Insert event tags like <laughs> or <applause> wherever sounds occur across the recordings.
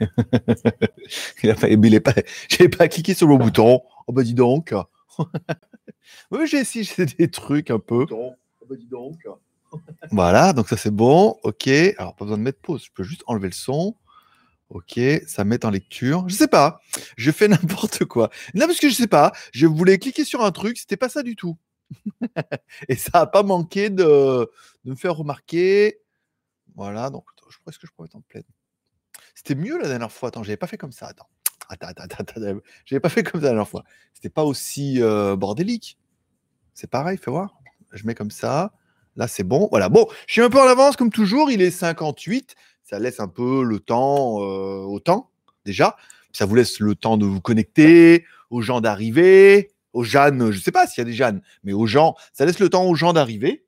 <laughs> il a pas, il pas, <laughs> j'avais pas cliqué sur le bouton. Oh bah dis donc. <laughs> oui, j'ai essayé des trucs un peu. Oh bah dis donc. voilà, donc ça c'est bon. Ok. Alors pas besoin de mettre pause. Je peux juste enlever le son. Ok, ça met en lecture. Je sais pas. Je fais n'importe quoi. Non, parce que je sais pas. Je voulais cliquer sur un truc, c'était pas ça du tout. Et ça a pas manqué de, de, me faire remarquer. Voilà, donc je pense que je pourrais être en pleine. C'était mieux la dernière fois. Attends, j'avais pas fait comme ça. Attends. Attends, attends, attends. J'avais pas fait comme ça la dernière fois. C'était pas aussi euh, bordélique. C'est pareil, fais voir. Je mets comme ça. Là, c'est bon. Voilà. Bon, je suis un peu en avance comme toujours. Il est 58 ça laisse un peu le temps euh, au temps, déjà. Ça vous laisse le temps de vous connecter, aux gens d'arriver, aux Jeanne, je ne sais pas s'il y a des Jeanne, mais aux gens, ça laisse le temps aux gens d'arriver.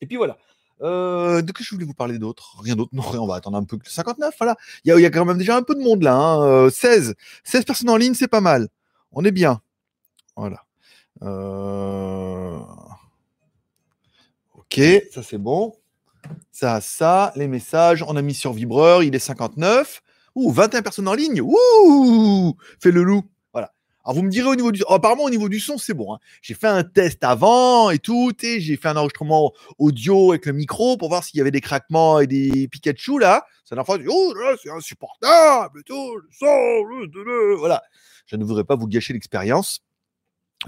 Et puis voilà. Euh, de que je voulais vous parler d'autre? Rien d'autre <laughs> Non, on va attendre un peu. 59, voilà. Il y, a, quand même déjà un peu de monde là. 16. Hein. 16 euh, personnes en ligne, c'est pas mal. On est bien. Voilà. Ok, ça c'est bon ça, ça, les messages, on a mis sur vibreur, il est 59. Ouh, 21 personnes en ligne. Ouh, fais le loup. Alors vous me direz au niveau du, oh, apparemment au niveau du son, c'est bon. Hein. J'ai fait un test avant et tout, et j'ai fait un enregistrement audio avec le micro pour voir s'il y avait des craquements et des Pikachu là. C'est la fois, oh là, c'est insupportable tout, le son, voilà. Je ne voudrais pas vous gâcher l'expérience.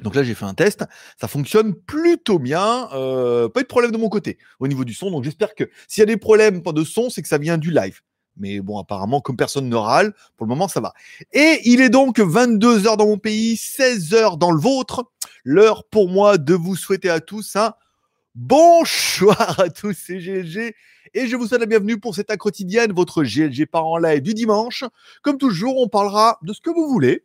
Donc là, j'ai fait un test. Ça fonctionne plutôt bien. Euh, pas de problème de mon côté au niveau du son. Donc j'espère que s'il y a des problèmes de son, c'est que ça vient du live. Mais bon, apparemment, comme personne ne râle, pour le moment, ça va. Et il est donc 22 heures dans mon pays, 16 heures dans le vôtre. L'heure pour moi de vous souhaiter à tous un bonsoir à tous, c'est GLG. Et je vous souhaite la bienvenue pour cette quotidienne, votre GLG par en live du dimanche. Comme toujours, on parlera de ce que vous voulez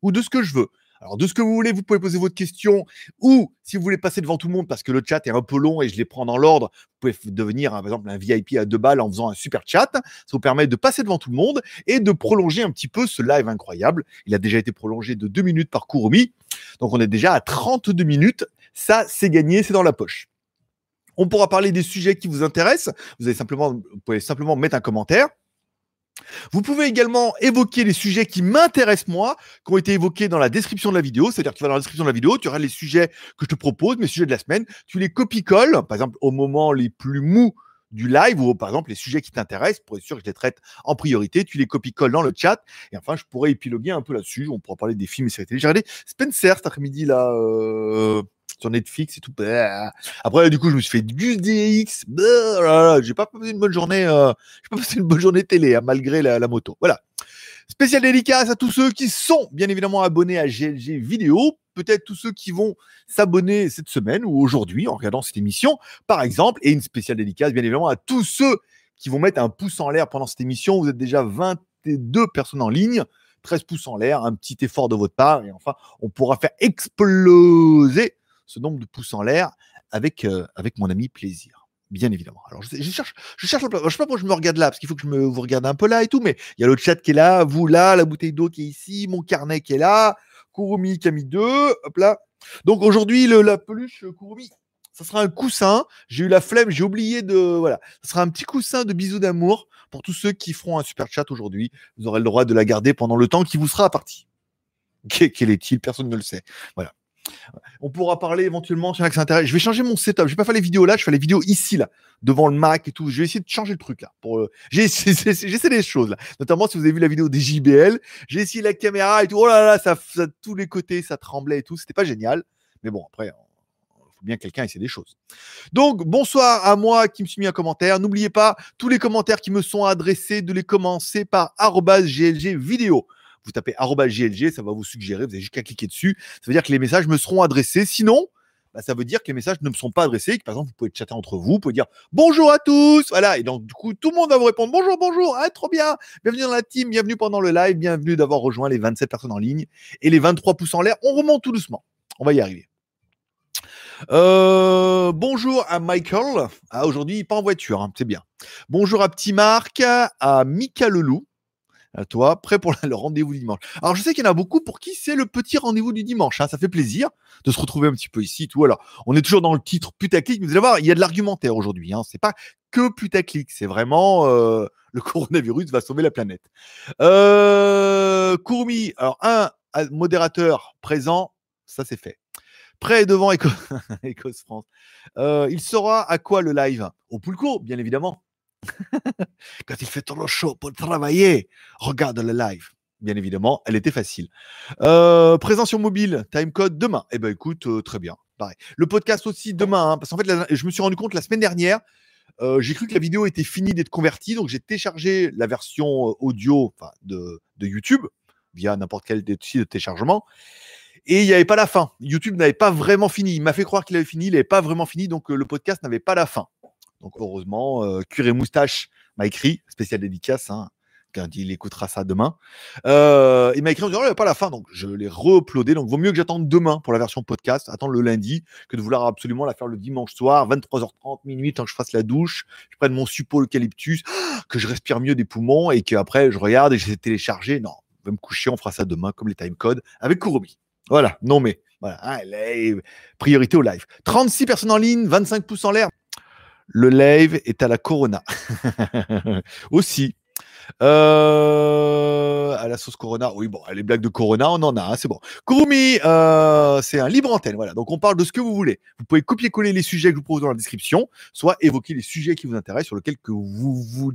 ou de ce que je veux. Alors, de ce que vous voulez, vous pouvez poser votre question ou si vous voulez passer devant tout le monde parce que le chat est un peu long et je les prends dans l'ordre, vous pouvez devenir, par exemple, un VIP à deux balles en faisant un super chat. Ça vous permet de passer devant tout le monde et de prolonger un petit peu ce live incroyable. Il a déjà été prolongé de deux minutes par Kurumi. Donc, on est déjà à 32 minutes. Ça, c'est gagné, c'est dans la poche. On pourra parler des sujets qui vous intéressent. Vous, avez simplement, vous pouvez simplement mettre un commentaire. Vous pouvez également évoquer les sujets qui m'intéressent moi, qui ont été évoqués dans la description de la vidéo. C'est-à-dire que tu vas dans la description de la vidéo, tu auras les sujets que je te propose, mes sujets de la semaine. Tu les copie-colles, par exemple, au moment les plus mous du live ou par exemple les sujets qui t'intéressent pour être sûr que je les traite en priorité. Tu les copies-colles dans le chat et enfin je pourrais épiloguer un peu là-dessus. On pourra parler des films et séries télé. J'ai regardé Spencer cet après-midi là. Euh, sur Netflix et tout. Bah. Après, du coup, je me suis fait du DX. Bah, j'ai pas passé une bonne journée. Euh, j'ai pas passé une bonne journée télé, hein, malgré la, moto. Voilà. Spécial dédicace à tous ceux qui sont bien évidemment abonnés à GLG Vidéo. Peut-être tous ceux qui vont s'abonner cette semaine ou aujourd'hui en regardant cette émission, par exemple. Et une spéciale dédicace, bien évidemment, à tous ceux qui vont mettre un pouce en l'air pendant cette émission. Vous êtes déjà 22 personnes en ligne. 13 pouces en l'air, un petit effort de votre part, et enfin, on pourra faire exploser ce nombre de pouces en l'air avec, euh, avec mon ami plaisir. Bien évidemment. Alors, je, cherche, je cherche, je sais pas pourquoi je me regarde là, parce qu'il faut que je me vous regarde un peu là et tout, mais il y a le chat qui est là, vous là, la bouteille d'eau qui est ici, mon carnet qui est là, Kurumi qui a mis deux, hop là. Donc aujourd'hui, la peluche euh, Kurumi, ça sera un coussin. J'ai eu la flemme, j'ai oublié de. Voilà. Ça sera un petit coussin de bisous d'amour pour tous ceux qui feront un super chat aujourd'hui. Vous aurez le droit de la garder pendant le temps qui vous sera parti. Quel est-il? Personne ne le sait. Voilà. On pourra parler éventuellement sur Je vais changer mon setup. Je vais pas faire les vidéos là, je fais les vidéos ici là, devant le Mac et tout. Je vais essayer de changer le truc là. Pour euh, j'ai essayé <laughs> des choses là, notamment si vous avez vu la vidéo des JBL. J'ai essayé la caméra et tout. Oh là là, ça, ça tous les côtés, ça tremblait et tout. C'était pas génial, mais bon après. Il faut bien quelqu'un essaie des choses. Donc, bonsoir à moi qui me suis mis un commentaire. N'oubliez pas, tous les commentaires qui me sont adressés, de les commencer par GLG vidéo vous tapez GLG, ça va vous suggérer, vous avez juste qu'à cliquer dessus. Ça veut dire que les messages me seront adressés. Sinon, bah, ça veut dire que les messages ne me sont pas adressés. par exemple, vous pouvez chatter entre vous, vous pouvez dire bonjour à tous. Voilà. Et donc, du coup, tout le monde va vous répondre bonjour, bonjour. Ah, trop bien. Bienvenue dans la team. Bienvenue pendant le live. Bienvenue d'avoir rejoint les 27 personnes en ligne et les 23 pouces en l'air. On remonte tout doucement. On va y arriver. Euh, bonjour à Michael. Ah, aujourd'hui, pas en voiture, hein, c'est bien. Bonjour à Petit Marc, à Mika Lelou. À toi, prêt pour <laughs> le rendez-vous du dimanche. Alors, je sais qu'il y en a beaucoup pour qui c'est le petit rendez-vous du dimanche. hein. Ça fait plaisir de se retrouver un petit peu ici. Tout. Alors, on est toujours dans le titre putaclic, mais vous allez voir, il y a de l'argumentaire aujourd'hui. Hein. C'est pas que putaclic, c'est vraiment euh, le <laughs> coronavirus va sauver la planète. Euh, alors un modérateur présent, ça c'est fait. Prêt et devant Éco- Écosse <laughs> France. Euh, il saura à quoi le live? Au Poulco, bien évidemment. Quand il fait trop chaud pour travailler, regarde le live. Bien évidemment, elle était facile. Euh, présent sur mobile, timecode demain. Eh ben écoute, euh, très bien. Pareil. Le podcast aussi demain, hein, parce qu'en fait, je me suis rendu compte la semaine dernière, euh, j'ai cru que la vidéo était finie d'être convertie, donc j'ai téléchargé la version euh, audio de, de YouTube via n'importe quel site de téléchargement. Et il n'y avait pas la fin. YouTube n'avait pas vraiment fini. Il m'a fait croire qu'il avait fini, il n'avait pas vraiment fini, donc le podcast n'avait pas la fin. Donc heureusement, euh, Cuir et Moustache m'a écrit, spécial dédicace, hein, quand il écoutera ça demain. Euh, il m'a écrit en disant, oh, il n'y a pas la fin, donc je l'ai re-uploadé. Donc vaut mieux que j'attende demain pour la version podcast, attendre le lundi, que de vouloir absolument la faire le dimanche soir, 23h30, minuit, tant que je fasse la douche, je prenne mon suppôt eucalyptus, <gasps> que je respire mieux des poumons et qu'après je regarde et j'essaie de télécharger. Non, je vais me coucher, on fera ça demain comme les timecodes avec Kuromi. Voilà, non mais, voilà, hein, priorité au live. 36 personnes en ligne, 25 pouces en l'air. Le live est à la Corona. <laughs> Aussi. Euh, à la sauce Corona. Oui, bon, les blagues de Corona, on en a, hein, c'est bon. Kurumi, euh, c'est un libre antenne. Voilà. Donc, on parle de ce que vous voulez. Vous pouvez copier-coller les sujets que je vous propose dans la description, soit évoquer les sujets qui vous intéressent, sur lesquels que vous vous,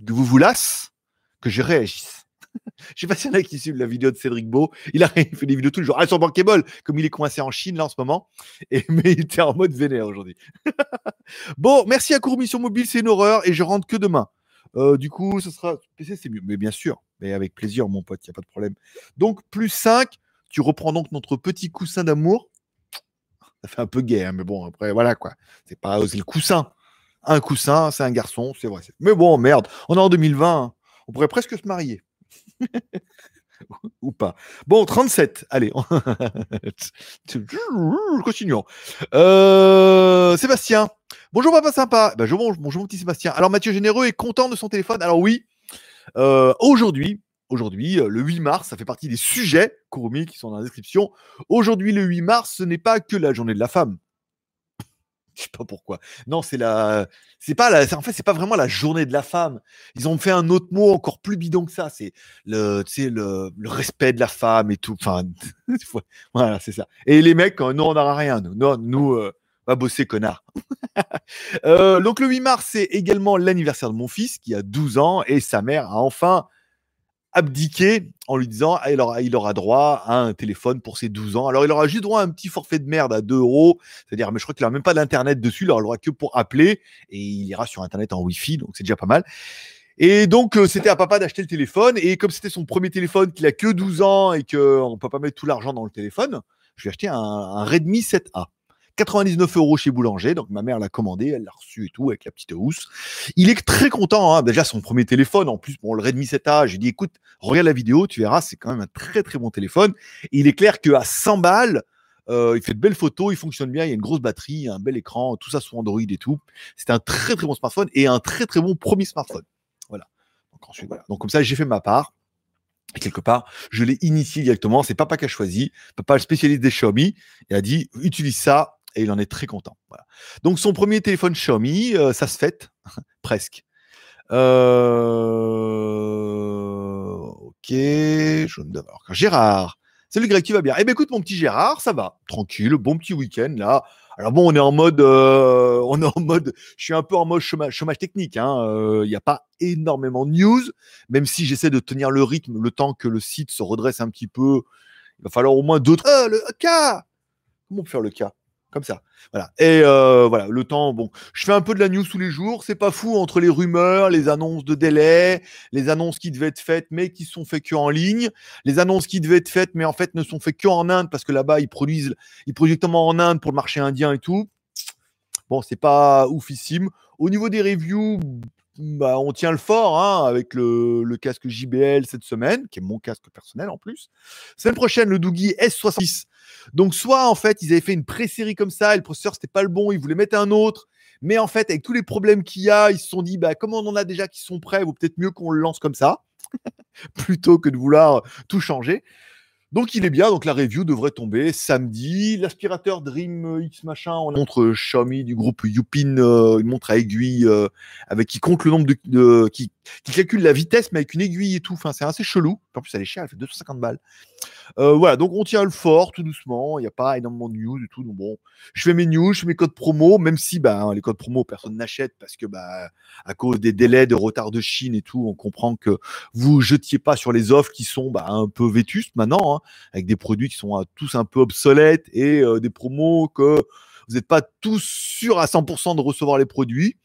vous, vous lasse, que je réagisse. Je sais pas s'il y en a qui suivent la vidéo de Cédric Beau. Il a fait des vidéos tous les jours. Ah, sur Bankable, comme il est coincé en Chine là en ce moment. <laughs> Mais il était en mode vénère aujourd'hui. <laughs> bon, merci à Courmi sur mobile, c'est une horreur et je rentre que demain. Euh, du coup, ce sera PC, c'est mieux. Mais bien sûr, mais avec plaisir, mon pote, il n'y a pas de problème. Donc, plus 5, tu reprends donc notre petit coussin d'amour. Ça fait un peu gay, hein, mais bon, après, voilà quoi. C'est pas c'est le coussin. Un coussin, c'est un garçon, c'est vrai. Mais bon, merde, on est en 2020. hein. On pourrait presque se marier. <laughs> Ou pas. Bon, 37. Allez. <laughs> Continuons. Euh, Sébastien. Bonjour papa sympa. Bonjour, bonjour mon petit Sébastien. Alors Mathieu Généreux est content de son téléphone? Alors oui, euh, aujourd'hui, aujourd'hui, euh, le 8 mars, ça fait partie des sujets Kurumi qui sont dans la description. Aujourd'hui, le 8 mars, ce n'est pas que la journée de la femme. Je sais pas pourquoi. Non, c'est la, c'est pas la, en fait, c'est pas vraiment la journée de la femme. Ils ont fait un autre mot encore plus bidon que ça. C'est le, le, le respect de la femme et tout. Enfin, <laughs> voilà, c'est ça. Et les mecs, euh, nous, on n'aura rien. Nous, non, nous, euh, va bosser, connard. <laughs> Euh, donc, le 8 mars, c'est également l'anniversaire de mon fils qui a 12 ans et sa mère a enfin abdiqué en lui disant ah, il, aura, il aura droit à un téléphone pour ses 12 ans. Alors, il aura juste droit à un petit forfait de merde à 2 euros. C'est-à-dire, mais je crois qu'il n'a même pas d'internet dessus. Il aura que pour appeler et il ira sur internet en Wi-Fi. Donc, c'est déjà pas mal. Et donc, euh, c'était à papa d'acheter le téléphone. Et comme c'était son premier téléphone, qu'il a que 12 ans et qu'on ne peut pas mettre tout l'argent dans le téléphone, je lui ai acheté un Redmi 7A. 99 euros chez Boulanger. Donc, ma mère l'a commandé, elle l'a reçu et tout avec la petite housse. Il est très content. hein. Déjà, son premier téléphone. En plus, bon, le Redmi 7A, je lui ai dit, écoute, regarde la vidéo, tu verras, c'est quand même un très, très bon téléphone. Et il est clair qu'à 100 balles, euh, il fait de belles photos, il fonctionne bien, il y a une grosse batterie, un bel écran, tout ça sous Android et tout. C'est un très, très bon smartphone et un très, très bon premier smartphone. Voilà. Donc, comme ça, j'ai fait ma part. Et quelque part, je l'ai initié directement. C'est papa qui a choisi. Papa, le spécialiste des Xiaomi, il a dit utilise ça et il en est très content. Donc, son premier téléphone Xiaomi, euh, ça se fête <laughs> presque. Euh... Ok. Me alors, Gérard. Salut Greg, tu vas bien? Eh bien, écoute, mon petit Gérard, ça va. Tranquille, bon petit week-end là. Alors bon, on est en mode, euh, <laughs> on est en mode, je suis un peu en mode chômage, technique. Il hein. n'y a pas énormément de news, même si j'essaie de tenir le rythme le temps que le site se redresse un petit peu. Il va falloir au moins d'autres. Ah, le cas Comment on peut faire le cas Comme ça. Voilà. Et euh, voilà, le temps, bon, je fais un peu de la news tous les jours. C'est pas fou entre les rumeurs, les annonces de délai, les annonces qui devaient être faites mais qui sont faites que en ligne, les annonces qui devaient être faites mais en fait ne sont faites que en Inde parce que là-bas ils produisent, ils produisent directement en Inde pour le marché indien et tout. Bon, c'est pas oufissime. Au niveau des reviews, bah, on tient le fort hein, avec le, casque JBL cette semaine, qui est mon casque personnel en plus. Semaine prochaine, le Doogie S66. Donc, soit en fait, ils avaient fait une pré-série comme ça, et le processeur, c'était pas le bon, ils voulaient mettre un autre. Mais en fait, avec tous les problèmes qu'il y a, ils se sont dit, bah, comme on en a déjà qui sont prêts, vaut peut-être mieux qu'on le lance comme ça. <laughs> plutôt que de vouloir tout changer. Donc il est bien, donc la review devrait tomber samedi. L'aspirateur Dream X machin, on montre Xiaomi du groupe Yupin, euh, une montre à aiguille euh, avec qui compte le nombre de, qui, qui, calcule la vitesse mais avec une aiguille et tout. Enfin c'est assez chelou. En plus elle est chère, elle fait 250 balles. Euh, voilà, donc on tient le fort tout doucement. Il n'y a pas énormément de news et tout. Donc bon, je fais mes news, je fais mes codes promo, même si bah, les codes promo, personne n'achète parce que bah, à cause des délais de retard de Chine et tout, on comprend que vous jetiez pas sur les offres qui sont bah, un peu vétustes maintenant, hein, avec des produits qui sont euh, tous un peu obsolètes et euh, des promos que vous n'êtes pas tous sûrs à 100% de recevoir les produits.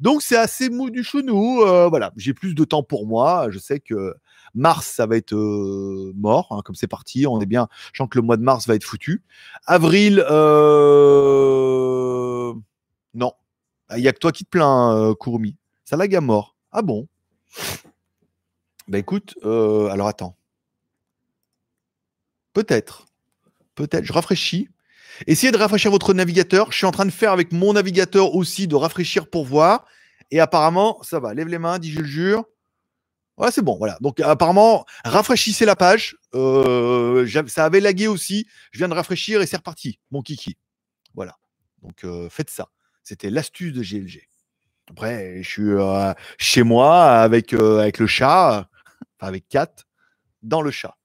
Donc c'est assez mou du chenou. voilà, j'ai plus de temps pour moi. Je sais que Mars, ça va être euh, mort, hein, comme c'est parti. On est bien. Je sens que le mois de mars va être foutu. Avril, euh... non. Il n'y a que toi qui te plains, euh, Kurumi. Ça lag à mort. Ah bon? Bah écoute, euh, alors attends. Peut-être. Peut-être. Je rafraîchis. Essayez de rafraîchir votre navigateur. Je suis en train de faire avec mon navigateur aussi de rafraîchir pour voir. Et apparemment, ça va. Lève les mains, dis je le jure. Ouais, c'est bon, voilà. Donc apparemment, rafraîchissez la page. Euh, ça avait lagué aussi. Je viens de rafraîchir et c'est reparti, mon kiki. Voilà. Donc euh, faites ça. C'était l'astuce de GLG. Après, je suis euh, chez moi avec, avec le chat, enfin avec Kat, dans le chat.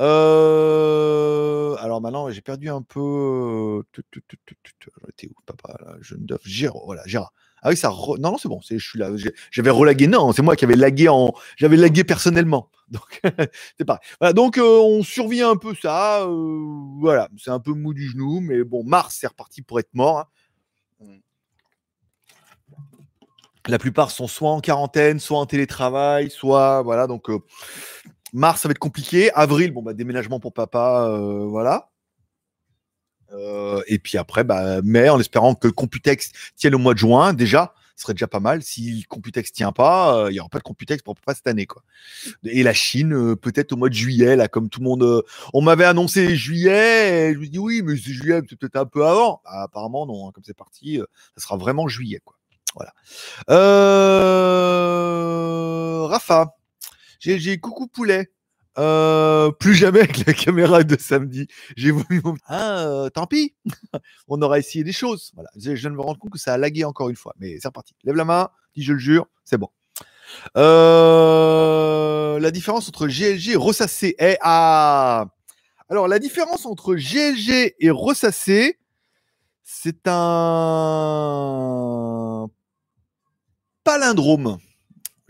Alors maintenant, j'ai perdu un peu. J'étais où, papa Je ne Gérard, voilà, Gérard. Ah oui, ça. Non, non, c'est bon. Je suis là. J'avais relagué. Non, c'est moi qui avais lagué en. J'avais lagué personnellement. <laughs> Donc, c'est pareil. Voilà, donc, euh, on survit un peu ça. Euh, voilà. C'est un peu mou du genou. Mais bon, Mars, c'est reparti pour être mort. Hein. La plupart sont soit en quarantaine, soit en télétravail, soit. Voilà. Donc, euh, Mars, ça va être compliqué. Avril, bon, bah, déménagement pour papa. voilà. Euh, et puis après, bah, mais en espérant que Computex tienne au mois de juin, déjà, ce serait déjà pas mal. Si Computex tient pas, euh, il n'y aura pas de Computex pour pas cette année. Quoi. Et la Chine, euh, peut-être au mois de juillet, là, comme tout le monde. on m'avait annoncé juillet, et je me dis oui, mais c'est juillet, c'est peut-être un peu avant. Bah, apparemment, non, hein, comme c'est parti, ça sera vraiment juillet. Quoi. Voilà. Rafa, j'ai coucou poulet. Euh, plus jamais avec la caméra de samedi. J'ai voulu. Ah, euh, tant pis. <laughs> On aura essayé des choses. Voilà. Je viens de me rendre compte que ça a lagué encore une fois. Mais c'est reparti. Lève la main. Dis je le jure. C'est bon. Euh, la différence entre GLG et Ressassé est à. Alors, la différence entre GLG et Ressassé, c'est un palindrome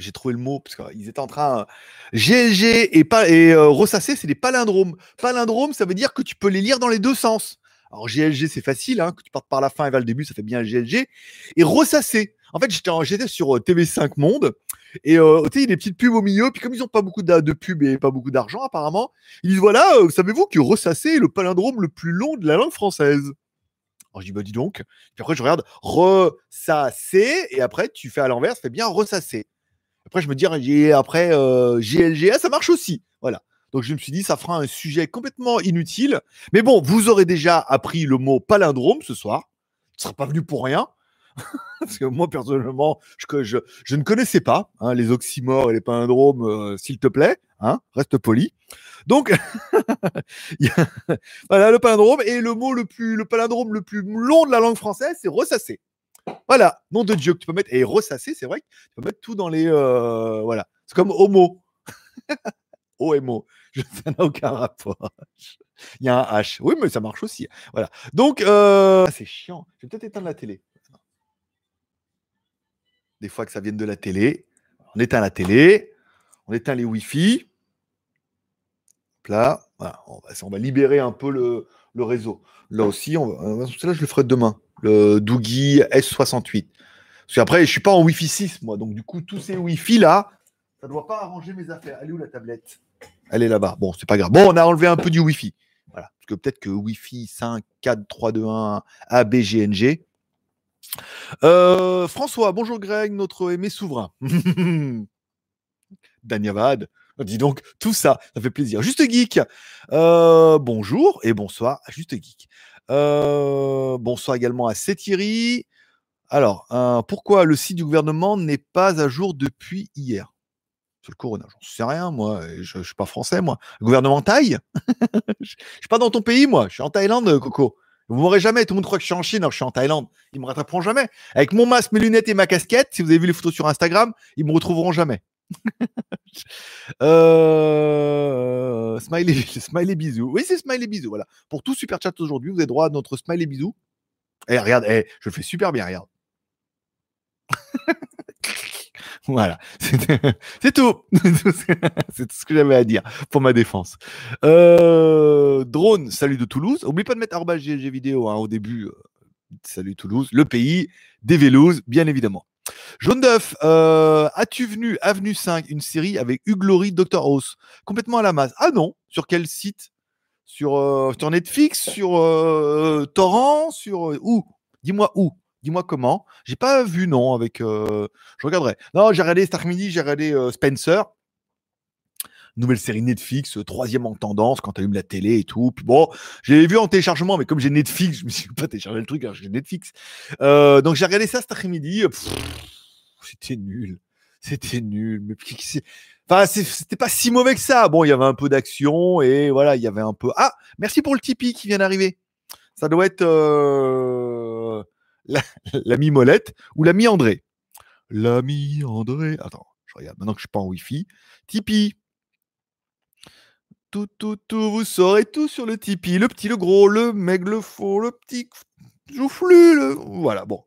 j'ai trouvé le mot parce qu'ils étaient en train GLG et pas et euh, ressassé, c'est des palindromes. Palindrome, ça veut dire que tu peux les lire dans les deux sens. Alors GLG, c'est facile, hein, que tu partes par la fin et vers le début, ça fait bien GLG. Et ressassé. En fait, j'étais sur euh, TV5 Monde et euh, tu il y a des petites pubs au milieu. Puis comme ils n'ont pas beaucoup de, pubs et pas beaucoup d'argent apparemment, ils disent voilà, savez-vous que ressassé est le palindrome le plus long de la langue française? Alors je dis, bah dis donc. Puis après, je regarde ressassé, et après, tu fais à l'envers, ça fait bien ressassé. Après, je me dis, après euh, GLGA, ça marche aussi. Voilà. Donc, je me suis dit, ça fera un sujet complètement inutile. Mais bon, vous aurez déjà appris le mot palindrome ce soir. Ce ne sera pas venu pour rien. <laughs> Parce que moi, personnellement, je ne connaissais pas hein, les oxymores et les palindromes, euh, s'il te plaît. Hein, reste poli. Donc, <laughs> voilà le palindrome. Et le mot le plus, le palindrome le plus long de la langue française, c'est ressasser. Voilà, nom de Dieu que tu peux mettre. Et ressasser, c'est vrai que tu peux mettre tout dans les. Euh, voilà. C'est comme homo. <laughs> OMO. <laughs> Ça n'a aucun rapport. Il y a un H. Oui, mais ça marche aussi. Voilà. Donc, euh, ah, c'est chiant. Je vais peut-être éteindre la télé. Des fois que ça vienne de la télé. On éteint la télé. On éteint les Wi-Fi. Là, voilà. on, va, libérer un peu le, réseau. Là aussi, on va, là, je le ferai demain le Doogie S68. Parce qu'après, je suis pas en Wi-Fi 6, moi. Donc, du coup, tous ces Wi-Fi là, ça ne doit pas arranger mes affaires. Elle est où la tablette? Elle est là-bas. Bon, c'est pas grave. Bon, on a enlevé un peu du Wi-Fi. Voilà. Parce que peut-être que Wi-Fi 5, 4, 3, 2, 1, ABGNG. Euh, François, bonjour Greg, notre aimé souverain. <laughs> Danyavad. Dis donc, tout ça, ça fait plaisir. Juste Geek, euh, bonjour et bonsoir à Juste Geek. Euh, bonsoir également à Thierry. Alors, pourquoi le site du gouvernement n'est pas à jour depuis hier? C'est le corona, j'en sais rien, moi. Je, ne suis pas français, moi. Gouvernement taille <laughs> Je suis pas dans ton pays, moi. Je suis en Thaïlande, Coco. Vous m'aurez jamais. Tout le monde croit que je suis en Chine, je suis en Thaïlande. Ils me rattraperont jamais. Avec mon masque, mes lunettes et ma casquette, si vous avez vu les photos sur Instagram, ils me retrouveront jamais. <laughs> euh... Smiley, <laughs> smiley bisous. Oui, c'est smiley bisous. Voilà. Pour tout super chat aujourd'hui, vous avez droit à notre smiley bisous. Et eh, regarde, eh, je le fais super bien, regarde. <laughs> voilà, c'est tout. c'est tout ce que j'avais à dire pour ma défense. Euh, drone, salut de Toulouse. Oublie pas de mettre arba GG vidéo hein, au début. Euh, salut Toulouse, le pays des vélos, bien évidemment. Jaune d'œuf, euh, as-tu venu Avenue 5, une série avec Hugh Laurie, Dr House? Complètement à la masse. Ah non, sur quel site? Sur, sur Netflix, sur Torrent, sur où? Dis-moi où Dis-moi comment. J'ai pas vu, non, avec. Euh, je regarderai. Non, j'ai regardé Star Midi, j'ai regardé euh, Spencer. Nouvelle série Netflix, euh, troisième en tendance quand tu allumes la télé et tout. Puis bon, j'ai vu en téléchargement, mais comme j'ai Netflix, <laughs> je me suis pas téléchargé le truc, j'ai Netflix. donc j'ai regardé ça cet après-midi. C'était nul. C'était nul. Mais Enfin, c'était pas si mauvais que ça. Bon, il y avait un peu d'action et voilà, il y avait un peu. Ah, merci pour le Tipeee qui vient d'arriver. Ça doit être <laughs> l'ami Molette ou l'ami André. L'ami André. Attends, je regarde maintenant que je suis pas en Wi-Fi. Tipeee. Tout, tout, tout, vous saurez tout sur le Tipeee. Le petit, le gros, le mec, le faux, le petit joufflu. Le... Voilà, bon.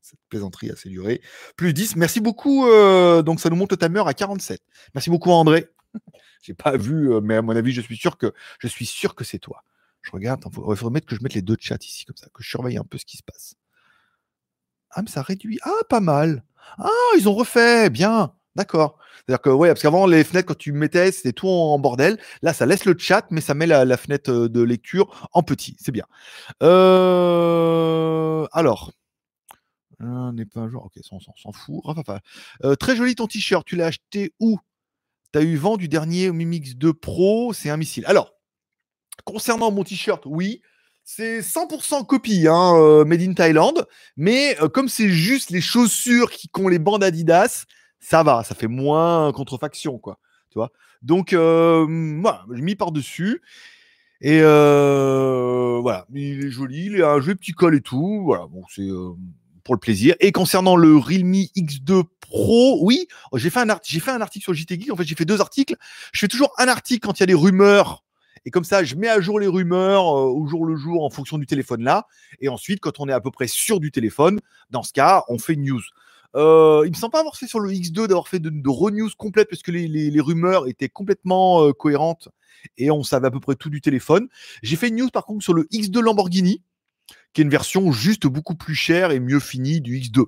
Cette plaisanterie assez durée. Plus 10. Merci beaucoup. Euh, donc, ça nous monte le timer à 47. Merci beaucoup, André. <laughs> J'ai pas vu, euh, mais à mon avis, je suis sûr que je suis sûr que c'est toi. Je regarde. Il faudrait mettre que je mette les deux chats ici, comme ça, que je surveille un peu ce qui se passe. Ah, mais ça réduit. Ah, pas mal. Ah, ils ont refait. Bien. D'accord. C'est-à-dire que, ouais, parce qu'avant, les fenêtres, quand tu mettais, c'était tout en bordel. Là, ça laisse le chat, mais ça met la, fenêtre euh, de lecture en petit. C'est bien. Euh, alors. n'est pas un jour. Ok, on s'en fout. Euh, très joli ton t-shirt. Tu l'as acheté où? Tu as eu vent du dernier Mimix 2 Pro? C'est un missile. Alors, concernant mon t-shirt, oui. C'est 100% copie, hein, euh, made in Thailand. Mais euh, comme c'est juste les chaussures qui ont les bandes Adidas, ça va, ça fait moins contrefaction, quoi. Tu vois? Donc, euh, voilà, j'ai mis par-dessus. Et voilà, il est joli, il a un joli petit col et tout. Voilà, bon, c'est pour le plaisir. Et concernant le Realme X2 Pro, oui, j'ai fait, un j'ai fait un article sur JT Geek. En fait, j'ai fait deux articles. Je fais toujours un article quand il y a des rumeurs et comme ça, je mets à jour les rumeurs au jour le jour en fonction du téléphone là. Et ensuite, quand on est à peu près sûr du téléphone, dans ce cas, on fait une news. Euh, il me semble pas avoir fait sur le X2 d'avoir fait de, de re-news complète parce que les, rumeurs étaient complètement euh, cohérentes et on savait à peu près tout du téléphone. J'ai fait une news par contre sur le X2 Lamborghini, qui est une version juste beaucoup plus chère et mieux finie du X2.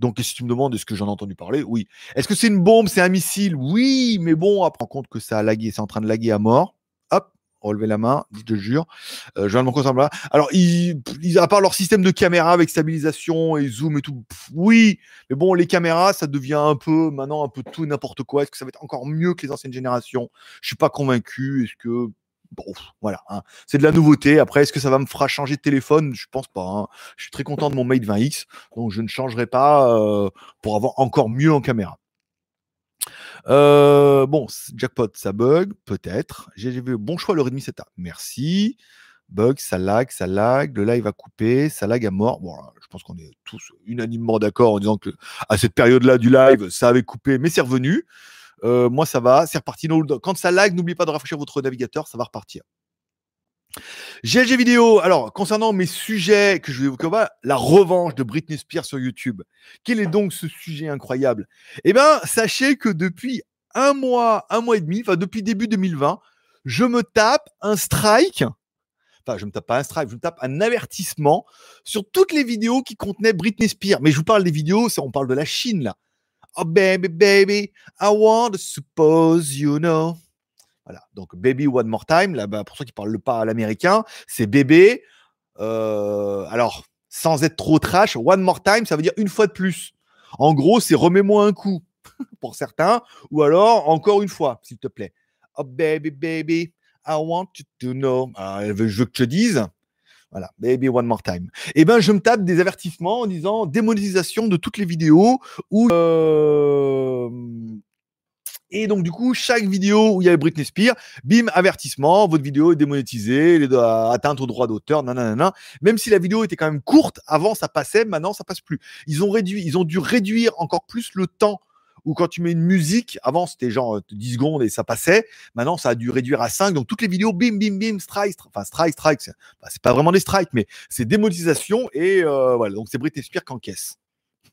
Donc, si tu me demandes est-ce que j'en ai entendu parler, oui. Est-ce que c'est une bombe, c'est un missile? Oui, mais bon, à prendre compte que ça a lagué, c'est en train de laguer à mort relever la main, je te jure. Euh, je viens Alors, ils, à part leur système de caméra avec stabilisation et zoom et tout, oui, mais bon, les caméras, ça devient un peu maintenant un peu tout n'importe quoi. Est-ce que ça va être encore mieux que les anciennes générations? Je suis pas convaincu. Est-ce que bon, voilà, hein. c'est de la nouveauté. Après, est-ce que ça va me fera changer de téléphone? Je pense pas. Hein. Je suis très content de mon Mate 20X, donc je ne changerai pas euh, pour avoir encore mieux en caméra. Euh, bon, jackpot, ça bug, peut-être. J'ai vu, bon choix, le Redmi 7A. Merci. Bug, ça lag, ça lag, le live a coupé, ça lag à mort. Bon, je pense qu'on est tous unanimement d'accord en disant que à cette période-là du live, ça avait coupé, mais c'est revenu. Euh, moi, ça va, c'est reparti. Quand ça lag, n'oubliez pas de rafraîchir votre navigateur, ça va repartir. GLG vidéo. Alors, concernant mes sujets que je vais évoquer, la revanche de Britney Spears sur YouTube. Quel est donc ce sujet incroyable? Eh bien, sachez que depuis un mois, un mois et demi, enfin depuis début 2020, je me tape un strike. Enfin, je me tape pas un strike, je me tape un avertissement sur toutes les vidéos qui contenaient Britney Spears. Mais je vous parle des vidéos, on parle de la Chine là. Oh baby, baby, I want to suppose you know. Voilà. Donc, Baby One More Time, là, bas pour ceux qui parlent le pas à l'américain, c'est bébé. Euh, alors, sans être trop trash, One More Time, ça veut dire une fois de plus. En gros, c'est remets-moi un coup <laughs> pour certains, ou alors encore une fois, s'il te plaît. Oh, baby, baby, I want you to know. Alors, je veux que je te dise. Voilà, baby one more time. Eh ben, je me tape des avertissements en disant démonétisation de toutes les vidéos où Et donc, du coup, chaque vidéo où il y a Britney Spears, bim, avertissement, votre vidéo est démonétisée, est atteinte au droit d'auteur, nanana. Même si la vidéo était quand même courte, avant ça passait, maintenant ça passe plus. Ils ont réduit, ils ont dû réduire encore plus le temps ou quand tu mets une musique, avant c'était genre 10 euh, secondes et ça passait, maintenant ça a dû réduire à 5, donc toutes les vidéos, bim, bim, bim, strike, enfin strike, strike, c'est pas vraiment des strikes, mais c'est démonétisation et euh, voilà, donc c'est Britney Spears qu'encaisse.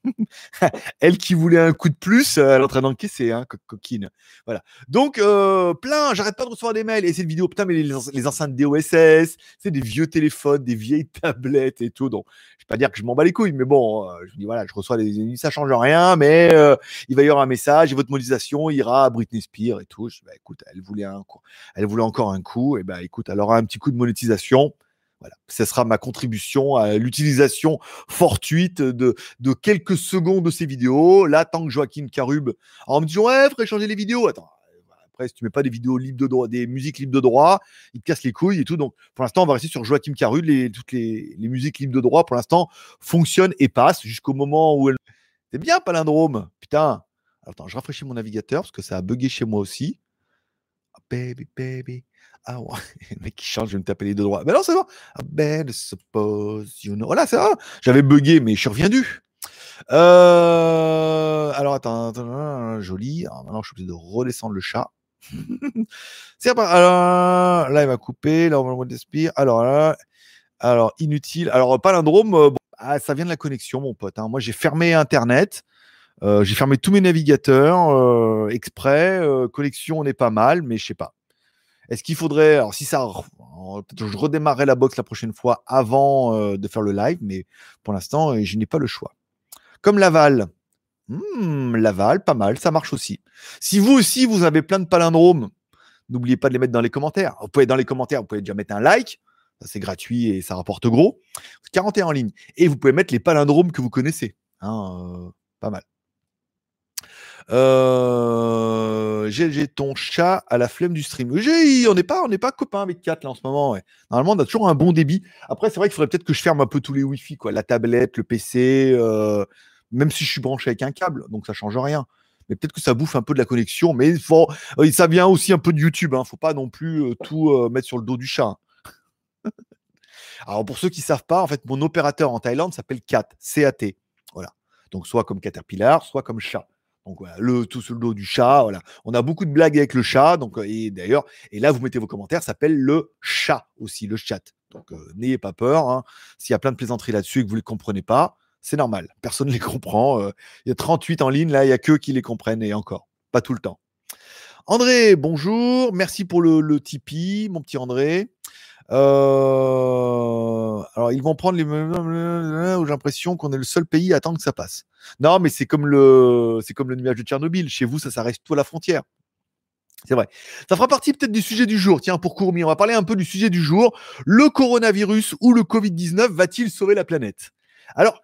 <laughs> elle qui voulait un coup de plus, euh, elle est en train d'encaisser, hein, coquine. Voilà. Donc, euh, plein, j'arrête pas de recevoir des mails. Et cette vidéo, putain, mais les, enceintes DOSS, c'est des vieux téléphones, des vieilles <laughs> tablettes et tout. Donc, je vais pas dire que je m'en bats les couilles, mais bon, euh, je dis voilà, je reçois des. Ça change rien, mais il va y avoir un message et votre modélisation ira à Britney Spears et tout. Bah, écoute, elle voulait, encore un coup. Et bah, écoute, elle un petit coup de monétisation. Voilà, ce sera ma contribution à l'utilisation fortuite de, quelques secondes de ces vidéos. Là, tant que Joachim Carub, en me disant, ouais, faudrait changer les vidéos. Attends, après, si tu mets pas des vidéos libres de droit, des musiques libres de droit, il te casse les couilles et tout. Donc, pour l'instant, on va rester sur Joachim Carub. Les, toutes les, musiques libres de droit, pour l'instant, fonctionnent et passent jusqu'au moment où elles. C'est bien, palindrome. Putain. Attends, je rafraîchis mon navigateur parce que ça a bugué chez moi aussi. Oh, baby, baby. Ah ouais, <laughs> le mec qui chante, je vais me taper les deux droits. Ben non, c'est bon. I better suppose you know. Voilà, c'est. J'avais bugué, mais je suis reviendu. Euh... Alors attends, attends, joli. Alors maintenant, je suis obligé de redescendre le chat. <laughs> c'est Alors là, il va couper. Là, on va le Alors là, alors inutile. Alors palindrome, euh, bon, ah, ça vient de la connexion, mon pote. Hein. Moi, j'ai fermé Internet. Euh, j'ai fermé tous mes navigateurs euh, exprès. Connexion, n'est pas mal, mais je sais pas. Est-ce qu'il faudrait, alors si ça, je redémarrerai la box la prochaine fois avant euh, de faire le live, mais pour l'instant, euh, je n'ai pas le choix. Comme Laval. Hmm, Laval, pas mal, ça marche aussi. Si vous aussi, vous avez plein de palindromes, n'oubliez pas de les mettre dans les commentaires. Vous pouvez dans les commentaires, vous pouvez déjà mettre un like, c'est gratuit et ça rapporte gros. 41 en ligne. Et vous pouvez mettre les palindromes que vous connaissez. Hein, euh, pas mal. Euh, j'ai ton chat à la flemme du stream. On n'est pas, pas copains avec 4 là en ce moment. Normalement, on a toujours un bon débit. Après, c'est vrai qu'il faudrait peut-être que je ferme un peu tous les Wi-Fi, quoi. La tablette, le PC, euh, même si je suis branché avec un câble, donc ça change rien. Mais peut-être que ça bouffe un peu de la connexion. Mais faut, euh, ça vient aussi un peu de YouTube. Hein. Faut pas non plus tout mettre sur le dos du chat. Hein. <laughs> Alors pour ceux qui savent pas, en fait, mon opérateur en Thaïlande s'appelle CAT, C-A-T. Voilà. Donc soit comme Caterpillar, soit comme chat. Donc voilà, le tout sur le dos du chat. Voilà. On a beaucoup de blagues avec le chat. Donc, euh, et d'ailleurs, et là, vous mettez vos commentaires, ça s'appelle le chat aussi, le chat. Donc euh, n'ayez pas peur. Hein. S'il y a plein de plaisanteries là-dessus et que vous ne les comprenez pas, c'est normal. Personne ne les comprend. Euh. il y a 38 en ligne, là, il n'y a que qui les comprennent et encore. Pas tout le temps. André, bonjour. Merci pour le, le Tipeee, mon petit André. Euh, alors, ils vont prendre les. J'ai l'impression qu'on est le seul pays à attendre que ça passe. Non, mais c'est comme le, c'est comme le nuage de Tchernobyl. Chez vous, ça s'arrête tout à la frontière. C'est vrai. Ça fera partie peut-être du sujet du jour. Tiens, pour Courmi, on va parler un peu du sujet du jour. Le coronavirus ou le Covid-19 va-t-il sauver la planète? Alors,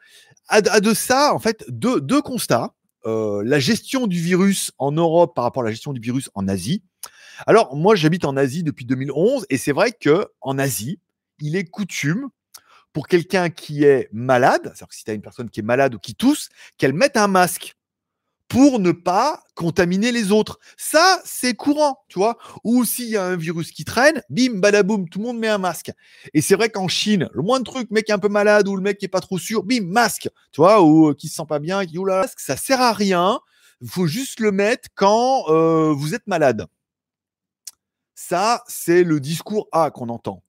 à, de ça, en fait, deux, deux constats. Euh, la gestion du virus en Europe par rapport à la gestion du virus en Asie. Alors, moi, j'habite en Asie depuis 2011 et c'est vrai que en Asie, il est coutume pour quelqu'un qui est malade, c'est-à-dire que si tu as une personne qui est malade ou qui tousse, qu'elle mette un masque pour ne pas contaminer les autres. Ça, c'est courant, tu vois. Ou s'il y a un virus qui traîne, bim, badaboum, tout le monde met un masque. Et c'est vrai qu'en Chine, le moins de trucs, mec est un peu malade ou le mec qui est pas trop sûr, bim, masque, tu vois, ou euh, qui se sent pas bien, qui oula, ça sert à rien. Il faut juste le mettre quand euh, vous êtes malade. Ça, c'est le discours A qu'on entend.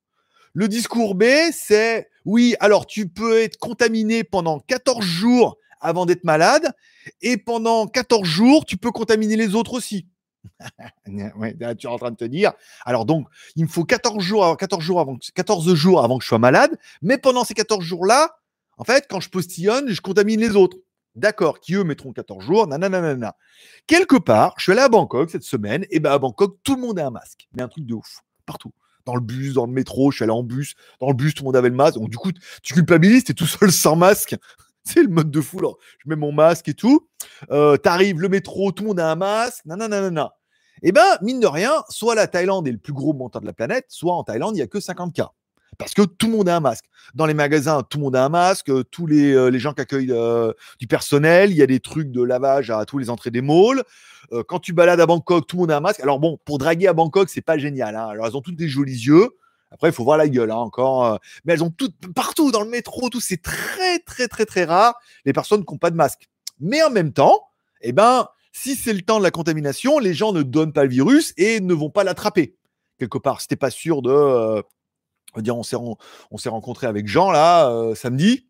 Le discours B, c'est oui, alors tu peux être contaminé pendant 14 jours avant d'être malade, et pendant 14 jours, tu peux contaminer les autres aussi. <laughs> tu es en train de te dire. Alors donc, il me faut 14 jours, 14 jours avant, 14 jours avant que je sois malade, mais pendant ces 14 jours-là, en fait, quand je postillonne, je contamine les autres. D'accord, qui eux mettront 14 jours, nanana. Quelque part, je suis allé à Bangkok cette semaine, et ben à Bangkok, tout le monde a un masque, mais un truc de ouf, partout. Dans le bus, dans le métro, je suis allé en bus, dans le bus, tout le monde avait le masque. Donc, du coup, tu culpabilises, t'es tout seul sans masque. <laughs> C'est le mode de fou. je mets mon masque et tout. Euh, T'arrives, le métro, tout le monde a un masque, nanana. Et eh ben, mine de rien, soit la Thaïlande est le plus gros montant de la planète, soit en Thaïlande, il n'y a que 50 cas. Parce que tout le monde a un masque. Dans les magasins, tout le monde a un masque. Tous les, les gens qui accueillent du personnel, il y a des trucs de lavage à tous les entrées des malls. quand tu balades à Bangkok, tout le monde a un masque. Alors bon, pour draguer à Bangkok, c'est pas génial. Hein. Alors elles ont toutes des jolis yeux. Après, il faut voir la gueule, hein, encore. mais elles ont toutes, partout dans le métro, tout, c'est très, très, très, très rare, les personnes qui n'ont pas de masque. Mais en même temps, eh ben, si c'est le temps de la contamination, les gens ne donnent pas le virus et ne vont pas l'attraper. Quelque part, si t'es pas sûr de. Euh, dire, on s'est, on rencontré avec Jean là, euh, samedi,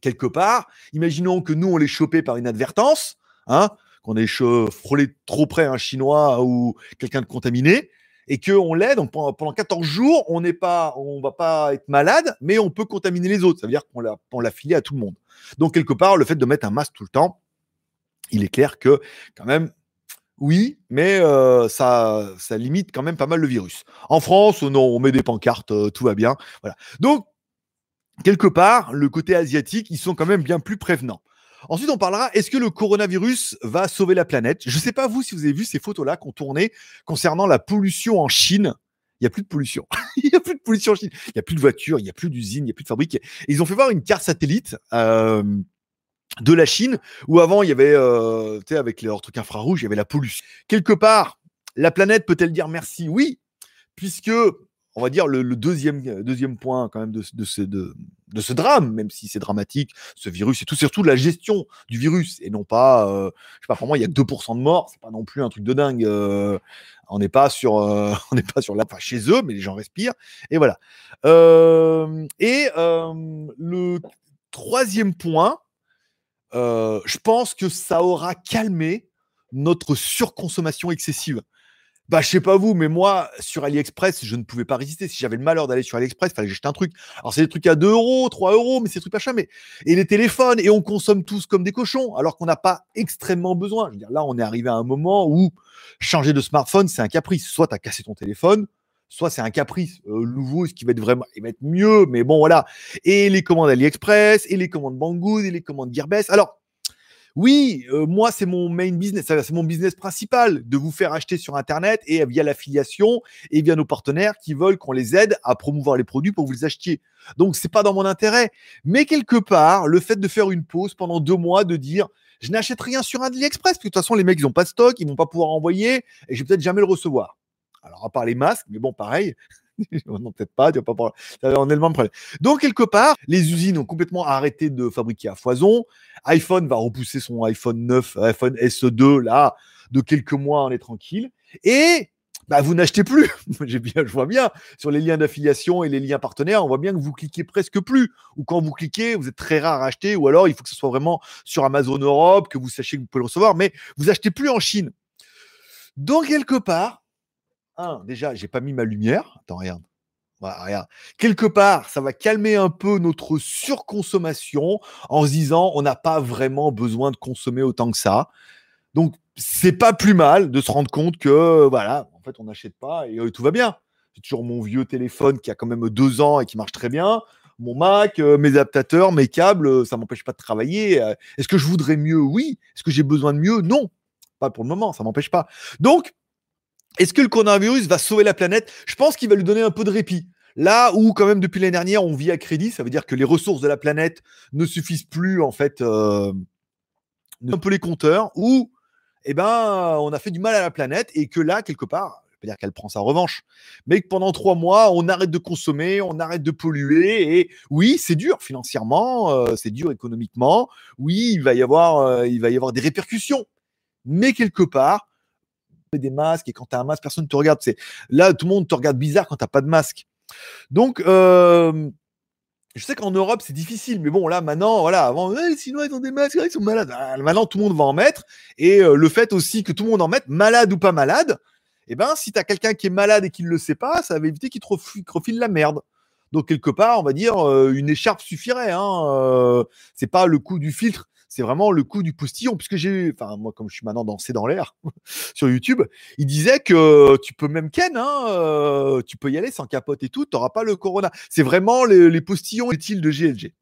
quelque part. Imaginons que nous, on l'ait chopé par une advertance, hein, qu'on ait frôlé trop près un Chinois ou quelqu'un de contaminé, et qu'on l'ait. Donc pendant, 14 jours, on n'est pas, on va pas être malade, mais on peut contaminer les autres. Ça veut dire qu'on l'a, on l'a filé à tout le monde. Donc quelque part, le fait de mettre un masque tout le temps, il est clair que quand même, oui, mais euh, ça, limite quand même pas mal le virus. En France, non, on met des pancartes, euh, tout va bien. Voilà. Donc, quelque part, le côté asiatique, ils sont quand même bien plus prévenants. Ensuite, on parlera, est-ce que le coronavirus va sauver la planète? Je ne sais pas vous si vous avez vu ces photos-là qu'on tournait concernant la pollution en Chine. Il n'y a plus de pollution. <laughs> il n'y a plus de pollution en Chine. Il n'y a plus de voitures, il n'y a plus d'usines, il n'y a plus de fabriques. ils ont fait voir une carte satellite. Euh, de la Chine, où avant il y avait, euh, tu sais, avec leurs trucs infrarouges, il y avait la pollution. Quelque part, la planète peut-elle dire merci? Oui, puisque, on va dire, le, deuxième, deuxième point quand même de, de, ce, de, ce drame, même si c'est dramatique, ce virus, et tout, surtout la gestion du virus, et non pas, euh, je sais pas, pour il y a 2% de morts, c'est pas non plus un truc de dingue. Euh, on n'est pas sur, <laughs> on n'est pas sur la, enfin, chez eux, mais les gens respirent, et voilà. et le troisième point, euh, je pense que ça aura calmé notre surconsommation excessive. Bah, je sais pas vous, mais moi, sur AliExpress, je ne pouvais pas résister. Si j'avais le malheur d'aller sur AliExpress, il fallait que j'achète un truc. Alors, c'est des trucs à 2 euros, 3 euros, mais c'est des trucs pas chers. Mais... Et les téléphones, et on consomme tous comme des cochons, alors qu'on n'a pas extrêmement besoin. Là, on est arrivé à un moment où changer de smartphone, c'est un caprice. Soit tu as cassé ton téléphone, soit c'est un caprice euh, nouveau, ce qui va être vraiment, mieux, mais bon, voilà. Et les commandes AliExpress, et les commandes Banggood, et les commandes Gearbest. Alors, oui, euh, moi, c'est mon main business, c'est mon business principal de vous faire acheter sur Internet et via l'affiliation et via nos partenaires qui veulent qu'on les aide à promouvoir les produits pour que vous les achetiez. Donc, c'est pas dans mon intérêt. Mais quelque part, le fait de faire une pause pendant deux mois, de dire, je n'achète rien sur AliExpress, parce que de toute façon, les mecs, ils n'ont pas de stock, ils vont pas pouvoir envoyer et je vais peut-être jamais le recevoir. Alors, à part les masques, mais bon, pareil. <laughs> non, peut-être pas, tu vas pas on est le même problème. Donc, quelque part, les usines ont complètement arrêté de fabriquer à foison. iPhone va repousser son iPhone 9, iPhone SE2, là, de quelques mois, on est tranquille. Et bah, vous n'achetez plus. <laughs> Bien, je vois bien sur les liens d'affiliation et les liens partenaires, on voit bien que vous cliquez presque plus. Ou quand vous cliquez, vous êtes très rare à acheter. Ou alors, il faut que ce soit vraiment sur Amazon Europe, que vous sachiez que vous pouvez le recevoir, mais vous achetez plus en Chine. Donc, quelque part, un, déjà, j'ai pas mis ma lumière. Attends, regarde. regarde. Quelque part, ça va calmer un peu notre surconsommation en se disant on n'a pas vraiment besoin de consommer autant que ça. Donc, c'est pas plus mal de se rendre compte que, voilà, en fait, on n'achète pas et euh, tout va bien. J'ai toujours mon vieux téléphone qui a quand même deux ans et qui marche très bien. Mon Mac, euh, mes adaptateurs, mes câbles, euh, ça m'empêche pas de travailler. Est-ce que je voudrais mieux? Oui. Est-ce que j'ai besoin de mieux? Non. Pas pour le moment, ça m'empêche pas. Donc, est-ce que le coronavirus va sauver la planète? Je pense qu'il va lui donner un peu de répit. Là où, quand même, depuis l'année dernière, on vit à crédit, ça veut dire que les ressources de la planète ne suffisent plus, en fait, euh, un peu les compteurs, ou, eh ben, on a fait du mal à la planète et que là, quelque part, je veux dire qu'elle prend sa revanche, mais que pendant trois mois, on arrête de consommer, on arrête de polluer, et oui, c'est dur financièrement, euh, c'est dur économiquement, oui, il va y avoir, euh, il va y avoir des répercussions, mais quelque part, des masques et quand tu as un masque, personne ne te regarde. C'est là, tout le monde te regarde bizarre quand tu pas de masque. Donc, euh, je sais qu'en Europe, c'est difficile, mais bon, là, maintenant, voilà, avant, sinon, ils ont des masques, ils sont malades. Ah, maintenant, tout le monde va en mettre. Et euh, le fait aussi que tout le monde en mette, malade ou pas malade, eh ben, si tu as quelqu'un qui est malade et qui ne le sait pas, ça va éviter qu'il te refile la merde. Donc, quelque part, on va dire, euh, une écharpe suffirait. Hein, c'est pas le coup du filtre c'est vraiment le coup du postillon. Puisque j'ai, enfin, moi, comme je suis maintenant dansé dans l'air <laughs> sur YouTube, il disait que tu peux même Ken, hein, tu peux y aller sans capote et tout, tu n'auras pas le corona. C'est vraiment les, postillons utiles de GLG.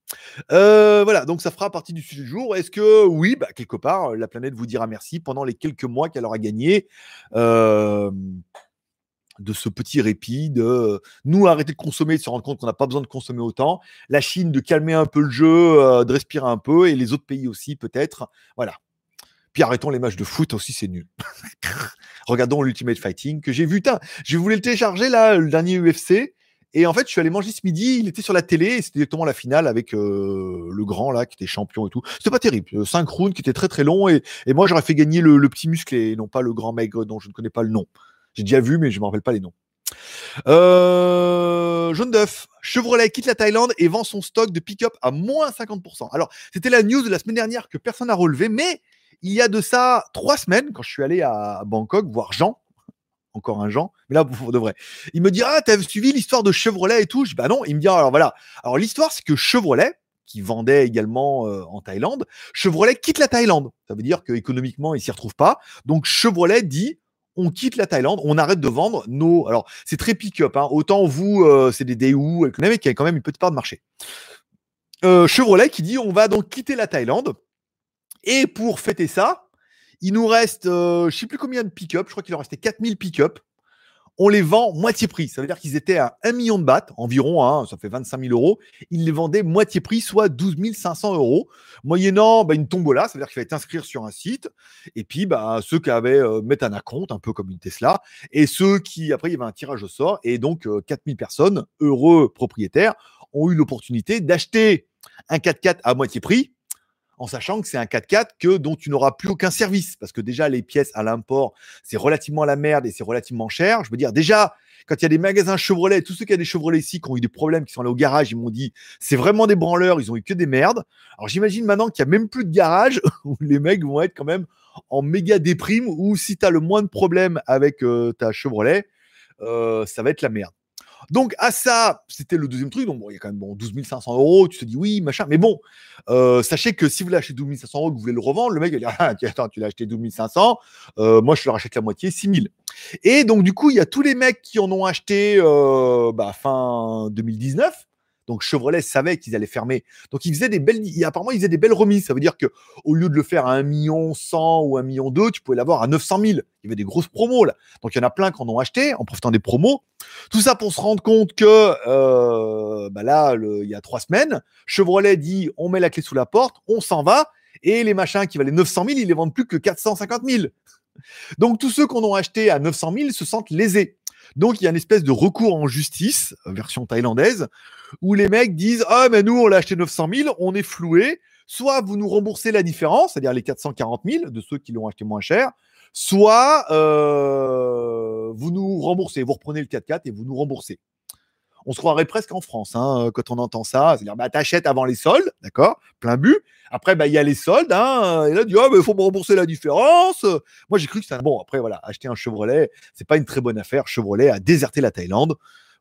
Voilà, donc ça fera partie du sujet du jour. Est-ce que oui, bah, quelque part, la planète vous dira merci pendant les quelques mois qu'elle aura gagné de ce petit répit, de euh, nous arrêter de consommer, de se rendre compte qu'on n'a pas besoin de consommer autant, la Chine de calmer un peu le jeu, euh, de respirer un peu, et les autres pays aussi peut-être. Voilà. Puis arrêtons les matchs de foot aussi, c'est nul. <laughs> Regardons l'Ultimate Fighting que j'ai vu. Je voulais le télécharger là, le dernier UFC. Et en fait, je suis allé manger ce midi, il était sur la télé, et c'était directement la finale avec euh, le grand là, qui était champion et tout. C'était pas terrible. 5 rounds qui étaient très très longs, et, moi j'aurais fait gagner le, petit musclé, et non pas le grand maigre dont je ne connais pas le nom. J'ai déjà vu, mais je ne me rappelle pas les noms. Euh, jaune d'œuf. Chevrolet quitte la Thaïlande et vend son stock de pick-up à moins 50%. Alors, c'était la news de la semaine dernière que personne n'a relevé, mais il y a de ça trois semaines, quand je suis allé à Bangkok voir Jean, encore un Jean, mais là, pour de vrai. Il me dit Ah, t'as suivi l'histoire de Chevrolet et tout? Je dis Bah non. Il me dit Alors voilà. Alors l'histoire, c'est que Chevrolet, qui vendait également euh, en Thaïlande, Chevrolet quitte la Thaïlande. Ça veut dire qu'économiquement, il s'y retrouve pas. Donc Chevrolet dit on quitte la Thaïlande, on arrête de vendre nos. Alors, c'est très pick-up. Hein. Autant vous, euh, c'est des DU, mais qui a quand même une petite part de marché. Euh, Chevrolet qui dit on va donc quitter la Thaïlande. Et pour fêter ça, il nous reste, euh, je ne sais plus combien de pick-up, je crois qu'il en restait 4000 pick-up. On les vend moitié prix. Ça veut dire qu'ils étaient à 1 million de bahts environ, hein, ça fait 25 000 euros. Ils les vendaient moitié prix, soit 12 500 euros, moyennant bah, une tombola. Ça veut dire qu'il fallait t'inscrire sur un site. Et puis, bah, ceux qui avaient euh, mettre un compte, un peu comme une Tesla. Et ceux qui, après, il y avait un tirage au sort. Et donc, 4000 euh, personnes, heureux propriétaires, ont eu l'opportunité d'acheter un 4x4 à moitié prix en sachant que c'est un 4x4 que, dont tu n'auras plus aucun service. Parce que déjà, les pièces à l'import, c'est relativement la merde et c'est relativement cher. Je veux dire, déjà, quand il y a des magasins Chevrolet, tous ceux qui ont des Chevrolet ici, qui ont eu des problèmes, qui sont allés au garage, ils m'ont dit, c'est vraiment des branleurs, ils ont eu que des merdes. Alors j'imagine maintenant qu'il n'y a même plus de garage <laughs> où les mecs vont être quand même en méga déprime, ou si tu as le moins de problèmes avec euh, ta Chevrolet, euh, ça va être la merde. Donc, à ça, c'était le deuxième truc. Donc, bon, il y a quand même bon, 12 500 euros. Tu te dis oui, machin. Mais bon, euh, sachez que si vous l'achetez 12 500 euros que vous voulez le revendre, le mec va dire ah, Attends, tu l'as acheté 12 500, euh, moi je le rachète la moitié, 6 000. Et donc, du coup, il y a tous les mecs qui en ont acheté euh, bah, fin 2019 donc Chevrolet savait qu'ils allaient fermer. Donc ils faisaient des belles, apparemment ils faisaient des belles remises. Ça veut dire que au lieu de le faire à 1 million 100 ou 1 million 2, tu pouvais l'avoir à 900 000. Il y avait des grosses promos là. Donc il y en a plein qui en ont acheté en profitant des promos. Tout ça pour se rendre compte que euh, bah là, il y a trois semaines, Chevrolet dit on met la clé sous la porte, on s'en va. Et les machins qui valaient 900 000, ils les vendent plus que 450 000. Donc tous ceux qu'on a acheté à 900 000 se sentent lésés. Donc il y a une espèce de recours en justice, version thaïlandaise, où les mecs disent Ah, mais nous, on l'a acheté 900 000, on est floué. Soit vous nous remboursez la différence, c'est-à-dire les 440 000 de ceux qui l'ont acheté moins cher, soit euh, vous nous remboursez, vous reprenez le 4x4 et vous nous remboursez on se croirait presque en France hein, quand on entend ça. C'est-à-dire, bah, t'achètes avant les soldes, d'accord Plein but. Après, bah, il y a les soldes. Hein, et là, tu dis, oh, il faut me rembourser la différence. Moi, j'ai cru que c'était bon. Après, voilà, acheter un Chevrolet, c'est pas une très bonne affaire. Chevrolet a déserté la Thaïlande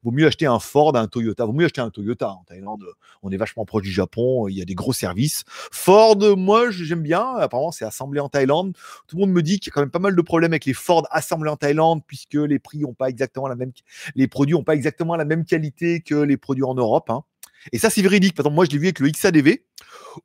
vaut mieux acheter un Ford, un Toyota. Vaut mieux acheter un Toyota. En Thaïlande, on est vachement proche du Japon. Il y a des gros services. Ford, moi, j'aime bien. Apparemment, c'est assemblé en Thaïlande. Tout le monde me dit qu'il y a quand même pas mal de problèmes avec les Ford assemblés en Thaïlande, puisque les prix ont pas exactement la même, les produits n'ont pas exactement la même qualité que les produits en Europe. Hein. Et ça, c'est véridique. Par exemple, moi, je l'ai vu avec le XADV,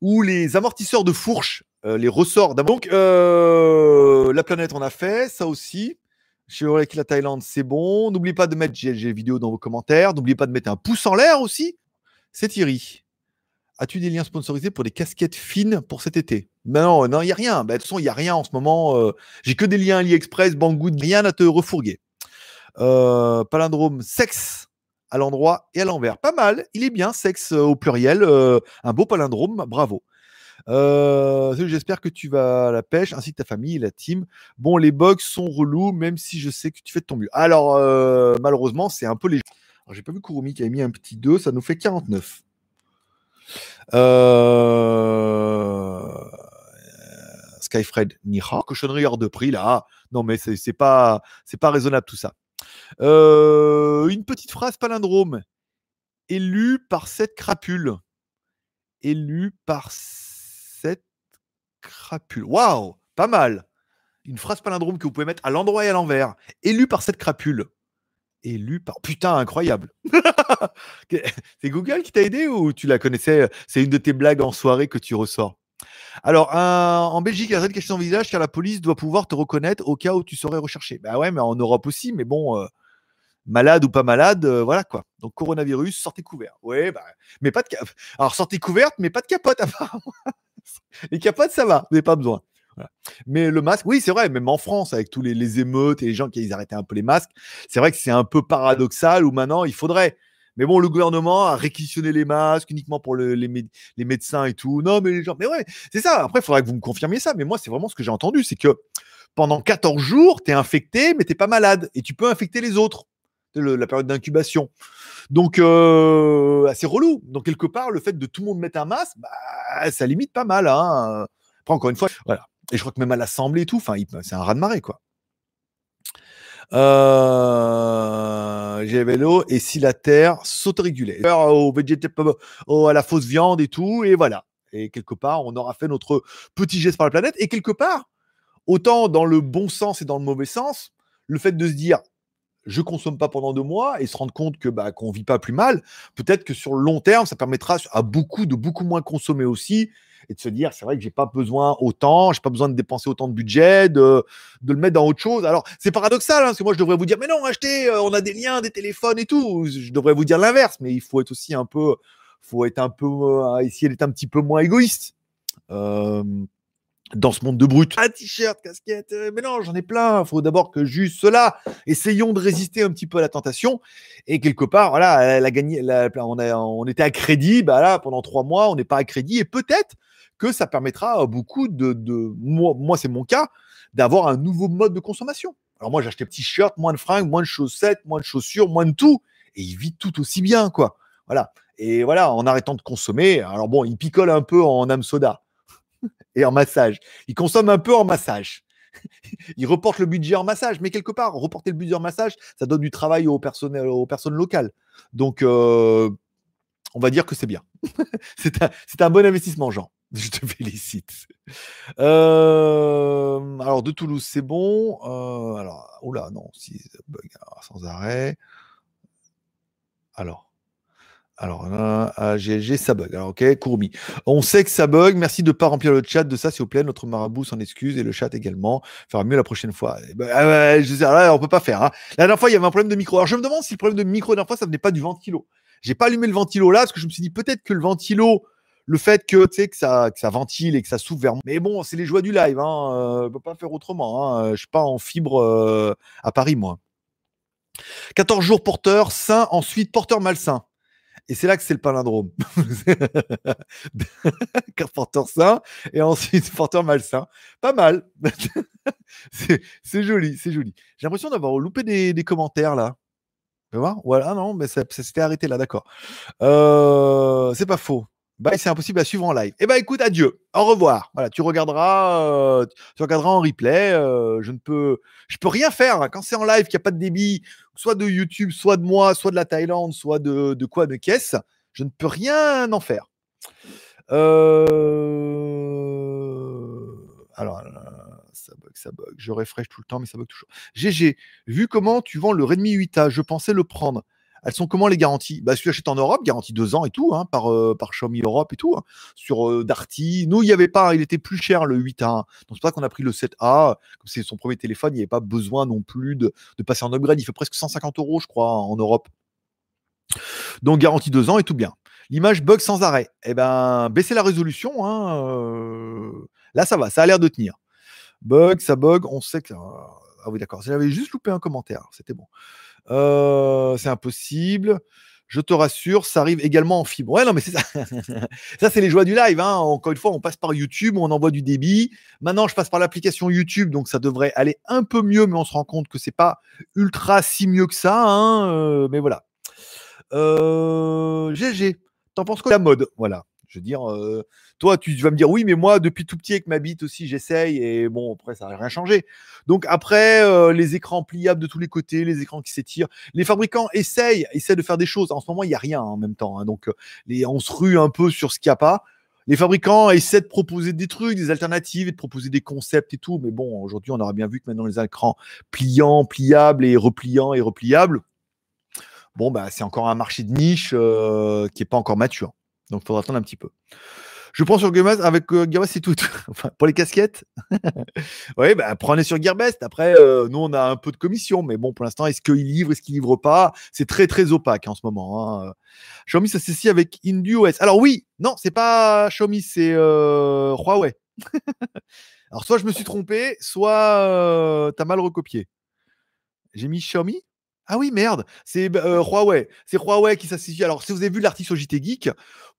où les amortisseurs de fourche, euh, les ressorts. Donc, euh, la planète, on a fait ça aussi. Chevrolet la Thaïlande, c'est bon. N'oubliez pas de mettre GLG vidéo dans vos commentaires. N'oubliez pas de mettre un pouce en l'air aussi. C'est Thierry. As-tu des liens sponsorisés pour des casquettes fines pour cet été? Ben Non, non, il n'y a rien. Ben, de toute façon, il n'y a rien en ce moment. Euh, j'ai que des liens AliExpress, Banggood, rien à te refourguer. Euh, palindrome, sexe à l'endroit et à l'envers. Pas mal. Il est bien, sexe euh, au pluriel. un beau palindrome. Bravo. Euh, j'espère que tu vas à la pêche, ainsi que ta famille et la team. Bon, les bugs sont relous, même si je sais que tu fais de ton mieux. Alors, euh, malheureusement, c'est un peu les. Alors, j'ai pas vu Kurumi qui a mis un petit 2, ça nous fait 49. Euh... Skyfred Niha, cochonnerie hors de prix là. Non, mais c'est pas, pas raisonnable tout ça. Euh, une petite phrase palindrome. Élu par cette crapule. Élu par crapule. Waouh, pas mal. Une phrase palindrome que vous pouvez mettre à l'endroit et à l'envers. Élu par cette crapule. Élu par. Putain, incroyable. <laughs> c'est Google qui t'a aidé ou tu la connaissais C'est une de tes blagues en soirée que tu ressors? Alors, en Belgique, il y a caché ton visage car la police doit pouvoir te reconnaître au cas où tu serais recherché. Bah ouais, mais en Europe aussi, mais bon, euh, malade ou pas malade, euh, voilà quoi. Donc coronavirus, sortez couvert. Ouais, bah, mais pas de cap. Alors sortez couverte, mais pas de capote <laughs> apparemment. <laughs> les capotes, ça va, vous n'avez pas besoin. Mais le masque, oui, c'est vrai, même en France, avec tous les, émeutes et les gens qui ils arrêtaient un peu les masques, c'est vrai que c'est un peu paradoxal où maintenant il faudrait. Mais bon, le gouvernement a réquisitionné les masques uniquement pour les, les, médecins et tout. Non, mais les gens, mais ouais, c'est ça. Après, il faudrait que vous me confirmiez ça. Mais moi, c'est vraiment ce que j'ai entendu, c'est que pendant 14 jours, tu es infecté, mais tu pas malade et tu peux infecter les autres. La période d'incubation. Donc, euh, c'est relou. Donc, quelque part, le fait de tout le monde mettre un masque, bah, ça limite pas mal. Hein. Encore une fois, voilà. Et je crois que même à l'Assemblée et tout, c'est un raz-de-marée, quoi. Euh, vélo et si la terre s'autorégulait. Au au, à la fausse viande et tout, et voilà. Et quelque part, on aura fait notre petit geste par la planète. Et quelque part, autant dans le bon sens et dans le mauvais sens, le fait de se dire je consomme pas pendant deux mois et se rendre compte que bah, qu'on vit pas plus mal, peut-être que sur le long terme, ça permettra à beaucoup de beaucoup moins consommer aussi et de se dire c'est vrai que j'ai pas besoin autant, j'ai pas besoin de dépenser autant de budget, de, de le mettre dans autre chose. Alors c'est paradoxal, hein, parce que moi je devrais vous dire mais non, achetez, euh, on a des liens, des téléphones et tout. Je devrais vous dire l'inverse, mais il faut être aussi un peu, faut être un peu, euh, essayer d'être un petit peu moins égoïste. Euh, dans ce monde de brut. Ah, t-shirt, casquette, mais non, j'en ai plein. Il faut d'abord que juste cela. Essayons de résister un petit peu à la tentation. Et quelque part, voilà, elle a gagné, on, on était à crédit, bah là, pendant trois mois, on n'est pas à crédit. Et peut-être que ça permettra à beaucoup de, moi, c'est mon cas, d'avoir un nouveau mode de consommation. Alors moi, petit shirt, moins de fringues, moins de chaussettes, moins de chaussures, moins de tout, et il vit tout aussi bien, quoi. Voilà. Et voilà, en arrêtant de consommer. Alors bon, il picole un peu en âme soda et en massage. Il consomme un peu en massage. <laughs> il reporte le budget en massage, mais quelque part, reporter le budget en massage, ça donne du travail aux, personnes, aux personnes locales. Donc, euh, on va dire que c'est bien. <laughs> c'est un, un, bon investissement, Jean. <laughs> Je te félicite. Euh, alors, de Toulouse, c'est bon. Euh, alors, oula, non, si bug sans arrêt. Alors. Alors, à GLG, ça bug. Alors, ok, Courbi. On sait que ça bug. Merci de ne pas remplir le chat de ça, s'il vous plaît. Notre marabout s'en excuse et le chat également. Fera mieux la prochaine fois. Eh ben, ah je sais, là, on peut pas faire. Hein. La dernière fois, il y avait un problème de micro. Alors, je me demande si le problème de micro, la dernière fois, ça venait pas du ventilo. J'ai pas allumé le ventilo là, parce que je me suis dit peut-être que le ventilo le fait que, tu ça, ça ventile et que ça s'ouvre vers moi. Mais bon, c'est les joies du live. Hein. Euh, peut pas faire autrement. Hein. Je suis pas en fibre euh, à Paris, moi. 14 jours porteur sain, ensuite porteur malsain. Et c'est là que c'est le palindrome. <laughs> porteur sain et ensuite <laughs> porteur malsain. Pas mal. <laughs> c'est joli, c'est joli. J'ai l'impression d'avoir loupé des, commentaires là. Tu voir Voilà, non, mais ça, ça s'était arrêté là, d'accord. Euh, c'est pas faux. Bah, c'est impossible à suivre en live. Eh ben, écoute, adieu. Au revoir. Voilà, tu regarderas, euh, tu regarderas en replay. Euh, je ne peux, je peux rien faire hein. quand c'est en live, qu'il n'y a pas de débit, soit de YouTube, soit de moi, soit de la Thaïlande, soit de, de quoi, de caisse. Je ne peux rien en faire. Euh... Alors, ça bug, ça bug. Je refresh tout le temps, mais ça bug toujours. GG, vu comment tu vends le Redmi 8A, je pensais le prendre. Elles sont comment les garanties? Bah, Si tu en Europe, garantie deux ans et tout, hein, par, euh, par Xiaomi Europe et tout. Hein. sur euh, Darty. Nous, il n'y avait pas, il était plus cher le 8A. Donc, c'est ça qu'on a pris le 7A. Comme c'est son premier téléphone, il n'y avait pas besoin non plus de, passer en upgrade. Il fait presque 150 euros, je crois, en Europe. Donc, garantie deux ans et tout bien. L'image bug sans arrêt. Eh ben, baissez la résolution. Hein, euh, Là, ça va, ça a l'air de tenir. Bug, ça bug, on sait que. Ah oui, d'accord. J'avais juste loupé un commentaire. C'était bon. Euh, c'est impossible. Je te rassure, ça arrive également en fibre. Ouais, non, mais c'est ça. <laughs> ça, c'est les joies du live. Hein. Encore une fois, on passe par YouTube, on envoie du débit. Maintenant, je passe par l'application YouTube, donc ça devrait aller un peu mieux, mais on se rend compte que c'est pas ultra si mieux que ça. Hein. Euh, mais voilà. Euh, GG, t'en penses quoi la mode? Voilà. Je veux dire, euh, toi, tu, vas me dire oui, mais moi, depuis tout petit avec ma bite aussi, j'essaye et bon, après, ça n'a rien changé. Donc après, euh, les écrans pliables de tous les côtés, les écrans qui s'étirent, les fabricants essayent, essayent de faire des choses. En ce moment, il n'y a rien en même temps. Hein. donc, euh, les, on se rue un peu sur ce qu'il n'y a pas. Les fabricants essaient de proposer des trucs, des alternatives, et de proposer des concepts et tout. Mais bon, aujourd'hui, on aura bien vu que maintenant, les écrans pliants, pliables et repliants et repliables, bon, bah, c'est encore un marché de niche qui n'est pas encore mature. Donc, il faudra attendre un petit peu. Je prends sur Gearbest avec euh, Gearbest c'est tout. <laughs> pour les casquettes. <laughs> oui, bah, prenez sur Gearbest. Après, euh, nous, on a un peu de commission. Mais bon, pour l'instant, est-ce qu'il livre, est-ce qu'il livre pas? C'est très, très opaque en ce moment. Hein. Xiaomi s'associe avec InduOS. Alors oui, non, c'est pas Xiaomi, c'est euh, Huawei. <laughs> Alors soit je me suis trompé, soit tu as mal recopié. J'ai mis Xiaomi ah oui, merde, c'est bah, Huawei. C'est Huawei qui s'associe. Alors, si vous avez vu l'article sur JT Geek,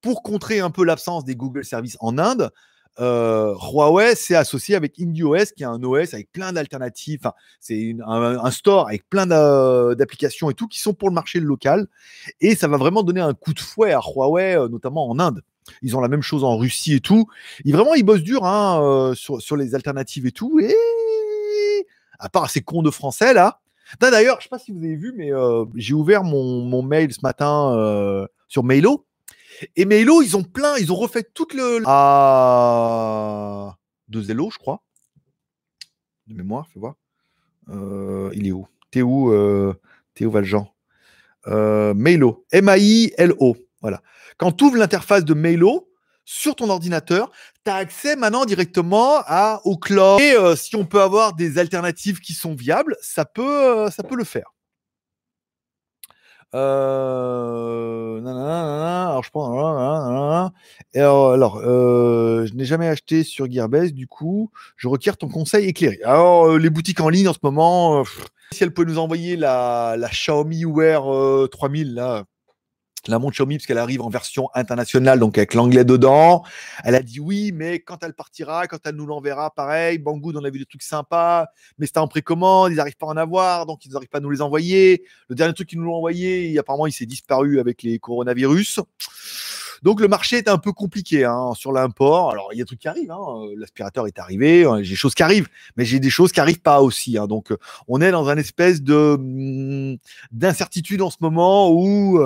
pour contrer un peu l'absence des Google Services en Inde, Huawei s'est associé avec IndieOS, qui est un OS avec plein d'alternatives. Enfin, c'est un, store avec plein d'applications et tout qui sont pour le marché local. Et ça va vraiment donner un coup de fouet à Huawei, notamment en Inde. Ils ont la même chose en Russie et tout. Ils, vraiment, ils bossent dur hein, sur, sur les alternatives et tout. Et à part ces cons de français là, D'ailleurs, je ne sais pas si vous avez vu, mais euh, j'ai ouvert mon, mail ce matin euh, sur Mailo. Et Mailo, ils ont plein, ils ont refait toute le. À de Zelo, je crois. De mémoire, fais voir. Euh, il est où? Théo, Théo Valjean. Mailo. M-A-I-L-O. Voilà. Quand tu ouvres l'interface de Mailo, sur ton ordinateur, accès maintenant directement à, au cloud. Et euh, si on peut avoir des alternatives qui sont viables, ça peut, euh, ça peut le faire. Euh, alors je je n'ai jamais acheté sur Gearbest, du coup, je requiers ton conseil éclairé. Alors, les boutiques en ligne en ce moment, si elle peut nous envoyer la, la Xiaomi Wear 3000 là, la montre Xiaomi parce qu'elle arrive en version internationale, donc avec l'anglais dedans. Elle a dit oui, mais quand elle partira, quand elle nous l'enverra, pareil. Banggood, on a vu des trucs sympas, mais c'était en précommande, ils n'arrivent pas à en avoir, donc ils n'arrivent pas à nous les envoyer. Le dernier truc qu'ils nous l'ont envoyé, apparemment, il s'est disparu avec les coronavirus. Donc le marché est un peu compliqué hein, sur l'import. Alors il y a des trucs qui arrivent. Hein. L'aspirateur est arrivé, j'ai des choses qui arrivent, mais j'ai des choses qui arrivent pas aussi. Hein. Donc on est dans un espèce de hmm, d'incertitude en ce moment où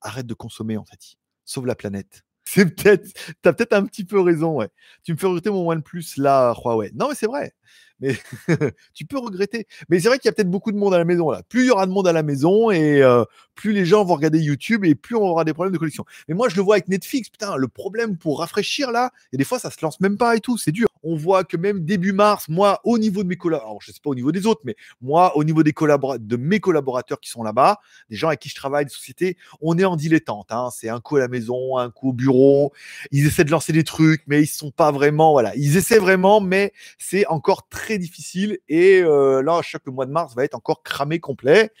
arrête de consommer, en fait. Sauve la planète. <laughs> C'est peut-être, t'as peut-être un petit peu raison, ouais. Tu me fais regretter mon OnePlus là, Huawei. Non, mais c'est vrai. Mais <laughs> tu peux regretter. Mais c'est vrai qu'il y a peut-être beaucoup de monde à la maison là. Plus il y aura de monde à la maison et euh, plus les gens vont regarder YouTube et plus on aura des problèmes de connexion. Mais moi, je le vois avec Netflix. Putain, le problème pour rafraîchir là, et des fois, ça se lance même pas et tout. C'est dur on voit que même début mars, moi, au niveau de mes collaborateurs, je ne sais pas au niveau des autres, mais moi, au niveau de mes collaborateurs qui sont là-bas, des gens avec qui je travaille, des sociétés, on est en dilettante. Hein. C'est un coup à la maison, un coup au bureau. Ils essaient de lancer des trucs, mais ils ne sont pas vraiment. Voilà, ils essaient vraiment, mais c'est encore très difficile. Et euh, là, chaque mois de mars va être encore cramé complet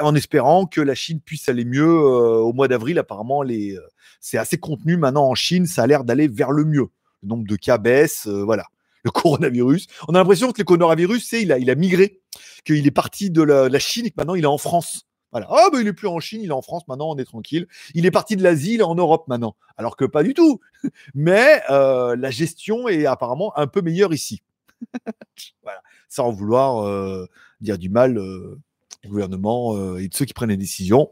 en espérant que la Chine puisse aller mieux euh, au mois d'avril. Apparemment, euh, c'est assez contenu maintenant en Chine, ça a l'air d'aller vers le mieux le nombre de cas baisse, euh, voilà. Le <laughs> coronavirus. On a l'impression que le coronavirus, c'est, il a, migré, qu'il est parti de la, Chine et que maintenant il est en France. Voilà. Ben il est plus en Chine, il est en France maintenant, on est tranquille. Il est parti de l'Asie, il est en Europe maintenant. Alors que pas du tout. <laughs> Mais la gestion est apparemment un peu meilleure ici. <laughs> voilà. Sans vouloir dire du mal gouvernement et de ceux qui prennent les décisions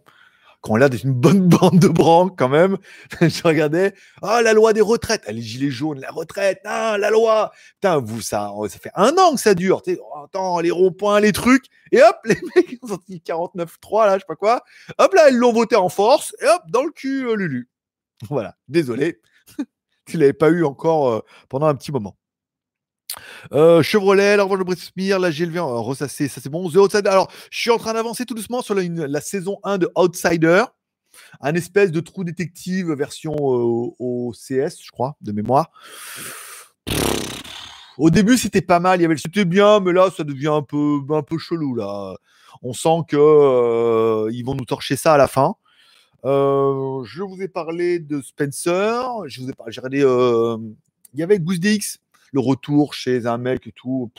qu'on a une bonne <laughs> bande de branques quand même. <laughs> je regardais, ah, la loi des retraites, ah, les gilets jaunes, la retraite, ah, la loi. Putain, vous, ça, ça fait un an que ça dure. Oh, attends, les ronds-points, les trucs. Et hop, <laughs> les mecs ont sorti 49-3, là, je sais pas quoi. Hop, là, ils l'ont voté en force. Et hop, dans le cul, euh, Lulu. Voilà, désolé. tu l'avais pas eu encore euh, pendant un petit moment. Euh, Chevrolet, la revanche de Brismire, la GLV, euh, ressassé, ça c'est bon. The Outsider. Alors, je suis en train d'avancer tout doucement sur la, saison 1 de Outsider, un espèce de trou détective version euh, au CS, je crois, de mémoire. Au début, c'était pas mal, il y avait c'était bien, mais là, ça devient un peu, un peu chelou là. On sent que ils vont nous torcher ça à la fin. je vous ai parlé de Spencer, je vous ai parlé, j'ai regardé, il y avait Goose DX le retour chez un mec et tout.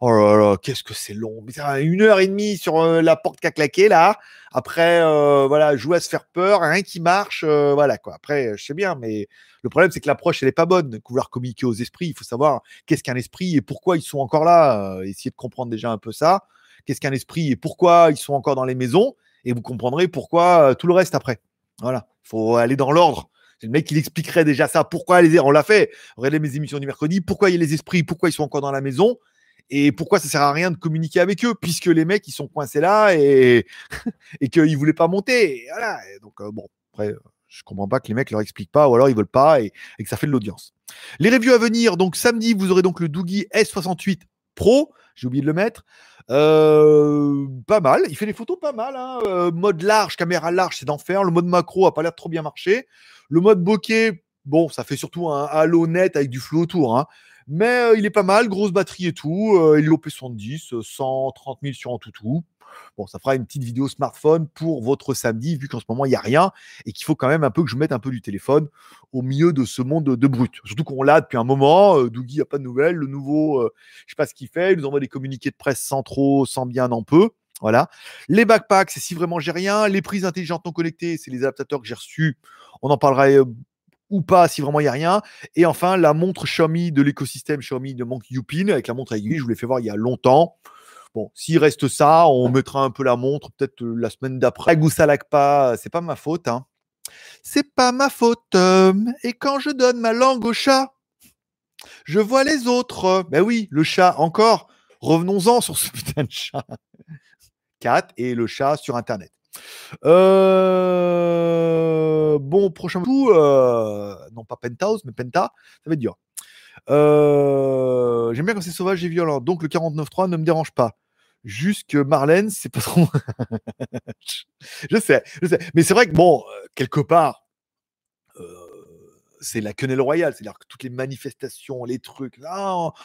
oh là là, qu'est-ce que c'est long. Une heure et demie sur euh, la porte qui a claqué là. Après, euh, voilà, jouer à se faire peur, rien qui marche. Euh, voilà quoi. Après, je sais bien, mais le problème c'est que l'approche elle est pas bonne. Vouloir communiquer aux esprits, il faut savoir qu'est-ce qu'un esprit et pourquoi ils sont encore là. essayer de comprendre déjà un peu ça. Qu'est-ce qu'un esprit et pourquoi ils sont encore dans les maisons. Et vous comprendrez pourquoi tout le reste après. Voilà, il faut aller dans l'ordre. C'est le mec qui expliquerait déjà ça. Pourquoi les On l'a fait. Regardez mes émissions du mercredi. Pourquoi il y a les esprits? Pourquoi ils sont encore dans la maison? Et pourquoi ça sert à rien de communiquer avec eux puisque les mecs ils sont coincés là et <laughs> et qu'ils voulaient pas monter. voilà. donc euh, bon, après Je comprends pas que les mecs leur expliquent pas, ou alors ils veulent pas et, et que ça fait de l'audience. Les reviews à venir, donc samedi, vous aurez donc le Doogie S68 Pro, j'ai oublié de le mettre. Pas mal, il fait des photos pas mal. Hein. Mode large, caméra large, c'est d'enfer. Le mode macro a pas l'air trop bien marcher. Le mode bokeh, bon, ça fait surtout un halo net avec du flou autour. Hein. Mais il est pas mal, grosse batterie et tout. il l'OP70, 130 000 sur un tout tout. Bon, ça fera une petite vidéo smartphone pour votre samedi, vu qu'en ce moment, il n'y a rien et qu'il faut quand même un peu que je mette un peu du téléphone au milieu de ce monde de brut. Surtout qu'on l'a depuis un moment. Euh, Dougie n'a pas de nouvelles. Le nouveau, euh, je ne sais pas ce qu'il fait. Il nous envoie des communiqués de presse sans trop, sans bien en peu. Voilà. Les backpacks, c'est si vraiment j'ai rien. Les prises intelligentes non connectées, c'est les adaptateurs que j'ai reçus. On en parlera euh, ou pas si vraiment il n'y a rien. Et enfin, la montre Xiaomi de l'écosystème Xiaomi de Monk Yupin avec la montre aiguille. Je vous l'ai fait voir il y a longtemps. Bon, s'il reste ça, on mettra un peu la montre peut-être euh, la semaine d'après. pas, c'est pas ma faute. Hein. C'est pas ma faute. Euh, et quand je donne ma langue au chat, je vois les autres. Ben oui, le chat, encore. Revenons-en sur ce <laughs> putain de chat. Cat et le chat sur Internet. Euh, bon, prochain coup, non pas Penthouse, mais Penta, ça va être dur. J'aime bien quand c'est sauvage et violent, donc le 49.3 ne me dérange pas. Juste que Marlène, c'est pas trop. <laughs> je sais, je sais. Mais c'est vrai que, bon, euh, quelque part, euh, c'est la quenelle royale. C'est-à-dire que toutes les manifestations, les trucs,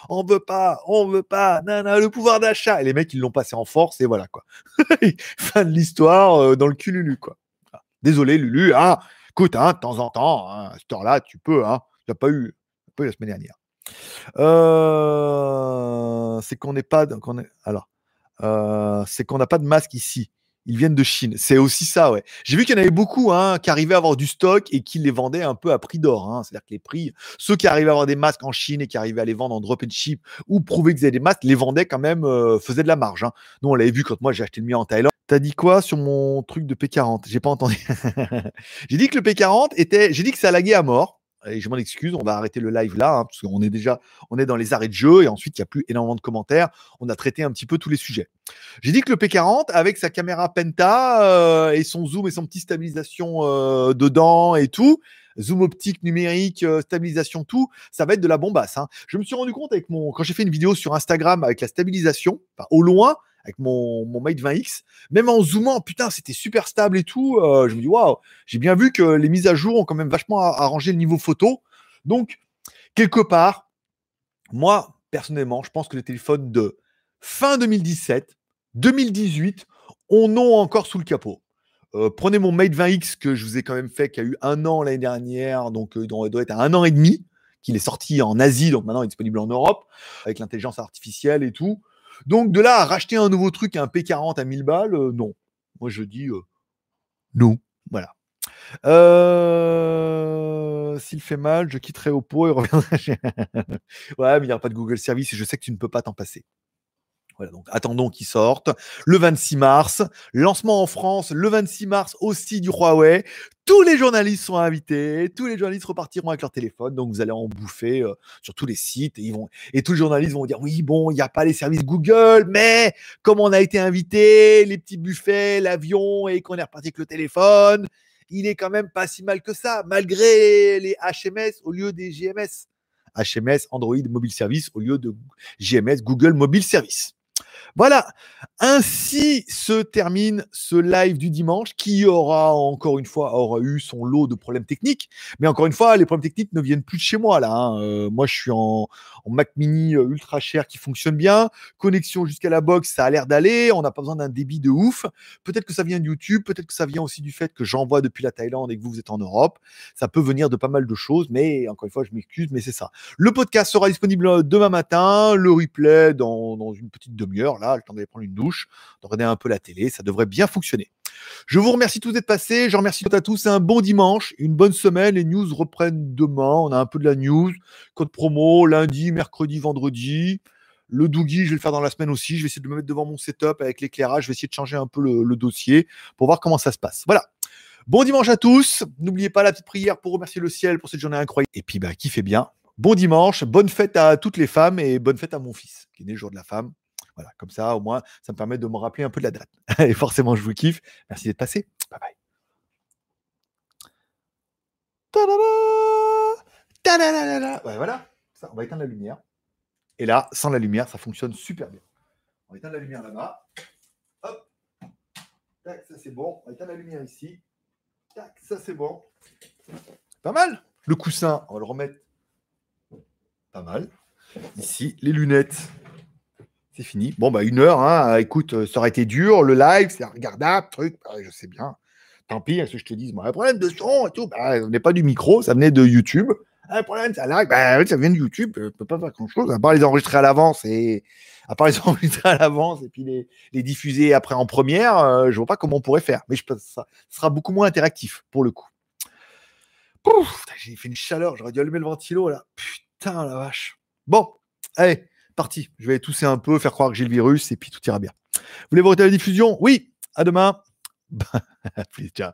on, veut pas, on veut pas, non, le pouvoir d'achat. Et les mecs, ils l'ont passé en force, et voilà, quoi. <laughs> fin de l'histoire euh, dans le cul Lulu, quoi. Désolé, Lulu, hein. Écoute, hein, de temps en temps, hein, à cette heure-là, tu peux, hein. Tu pas eu, pas eu la semaine dernière. c'est qu'on n'est pas. Est... Alors, euh, c'est qu'on n'a pas de masque ici. Ils viennent de Chine. C'est aussi ça, ouais. J'ai vu qu'il y en avait beaucoup hein, qui arrivaient à avoir du stock et qui les vendaient un peu à prix d'or. Hein. C'est-à-dire que les prix, ceux qui arrivaient à avoir des masques en Chine et qui arrivaient à les vendre en drop and ship ou prouver qu'ils avaient des masques, les vendaient quand même, euh, faisaient de la marge. Hein. Nous, on l'avait vu quand moi j'ai acheté le mien en Thaïlande. T'as dit quoi sur mon truc de P40 J'ai pas entendu. <laughs> j'ai dit que le P40 était. J'ai dit que ça laguait à mort et je m'en excuse, on va arrêter le live là, hein, parce qu'on est déjà on est dans les arrêts de jeu et ensuite il n'y a plus énormément de commentaires. On a traité un petit peu tous les sujets. J'ai dit que le P40, avec sa caméra Penta euh, et son zoom et son petit stabilisation euh, dedans et tout, zoom optique numérique, euh, stabilisation, tout, ça va être de la bombasse. Hein. Je me suis rendu compte avec mon quand j'ai fait une vidéo sur Instagram avec la stabilisation, au loin, avec mon, mon Mate 20X, même en zoomant, putain, c'était super stable et tout. Euh, je me dis, waouh, j'ai bien vu que les mises à jour ont quand même vachement arrangé le niveau photo. Donc, quelque part, moi, personnellement, je pense que les téléphones de fin 2017, 2018, on a encore sous le capot. Euh, prenez mon Mate 20X que je vous ai quand même fait, qui a eu un an l'année dernière, donc euh, il doit être à un an et demi, qu'il est sorti en Asie, donc maintenant il est disponible en Europe, avec l'intelligence artificielle et tout. Donc de là à racheter un nouveau truc, un P40 à 1000 balles, euh, non. Moi je dis euh, non. Voilà. Euh, s'il fait mal, je quitterai Oppo et <laughs> reviendrai. ouais, mais il n'y aura pas de Google Service et je sais que tu ne peux pas t'en passer donc attendons qu'ils sortent. Le 26 mars, lancement en France le 26 mars aussi du Huawei. Tous les journalistes sont invités, tous les journalistes repartiront avec leur téléphone, donc vous allez en bouffer euh, sur tous les sites et, ils vont, et tous les journalistes vont dire oui, bon, il n'y a pas les services Google, mais comme on a été invité, les petits buffets, l'avion et qu'on est reparti avec le téléphone, il est quand même pas si mal que ça, malgré les HMS au lieu des GMS. HMS, Android Mobile Service au lieu de GMS, Google Mobile Service. Voilà, ainsi se termine ce live du dimanche qui aura encore une fois aura eu son lot de problèmes techniques. Mais encore une fois, les problèmes techniques ne viennent plus de chez moi là. Hein. Euh, moi, je suis en, Mac Mini euh, ultra cher qui fonctionne bien. Connexion jusqu'à la box, ça a l'air d'aller. On n'a pas besoin d'un débit de ouf. Peut-être que ça vient de YouTube. Peut-être que ça vient aussi du fait que j'envoie depuis la Thaïlande et que vous, êtes en Europe. Ça peut venir de pas mal de choses. Mais encore une fois, je m'excuse, mais c'est ça. Le podcast sera disponible demain matin. Le replay dans, une petite demi-heure là, le temps d'aller prendre une douche, de regarder un peu la télé, ça devrait bien fonctionner. Je vous remercie tous d'être passés. Je remercie à tous. Un bon dimanche, une bonne semaine. Les news reprennent demain. On a un peu de la news. Code promo lundi, mercredi, vendredi. Le Doogie, je vais le faire dans la semaine aussi. Je vais essayer de me mettre devant mon setup avec l'éclairage. Je vais essayer de changer un peu le, dossier pour voir comment ça se passe. Voilà. Bon dimanche à tous. N'oubliez pas la petite prière pour remercier le ciel pour cette journée incroyable. Et puis, bah, kiffez bien. Bon dimanche. Bonne fête à toutes les femmes et bonne fête à mon fils qui est né le jour de la femme. Voilà, comme ça, au moins, ça me permet de me rappeler un peu de la date. <laughs> Et forcément, je vous kiffe. Merci d'être passé. Bye bye. Ouais, voilà. Ça, on va éteindre la lumière. Et là, sans la lumière, ça fonctionne super bien. On va éteindre la lumière là-bas. Hop. Tac, ça c'est bon. On va éteindre la lumière ici. Tac, ça c'est bon. Pas mal. Le coussin, on va le remettre. Pas mal. Ici, les lunettes. C'est fini. Bon, bah, une heure, hein. écoute, ça aurait été dur. Le live, c'est regardable, truc. Bah, je sais bien. Tant pis, ce que je te dis, bon, un problème de son et tout, bah, ça venait pas du micro, ça venait de YouTube. Un problème, ça live, bah, ça vient de YouTube, je peux pas faire grand chose, à part les enregistrer à l'avance et à part les <laughs> enregistrer à l'avance et puis les, diffuser après en première, euh, je vois pas comment on pourrait faire. Mais je pense ça sera beaucoup moins interactif pour le coup. J'ai fait une chaleur, j'aurais dû allumer le ventilo là. Putain la vache. Bon, allez, parti. Je vais tousser un peu, faire croire que j'ai le virus et puis tout ira bien. Vous voulez voter la diffusion? Oui, à demain. <laughs> Ciao.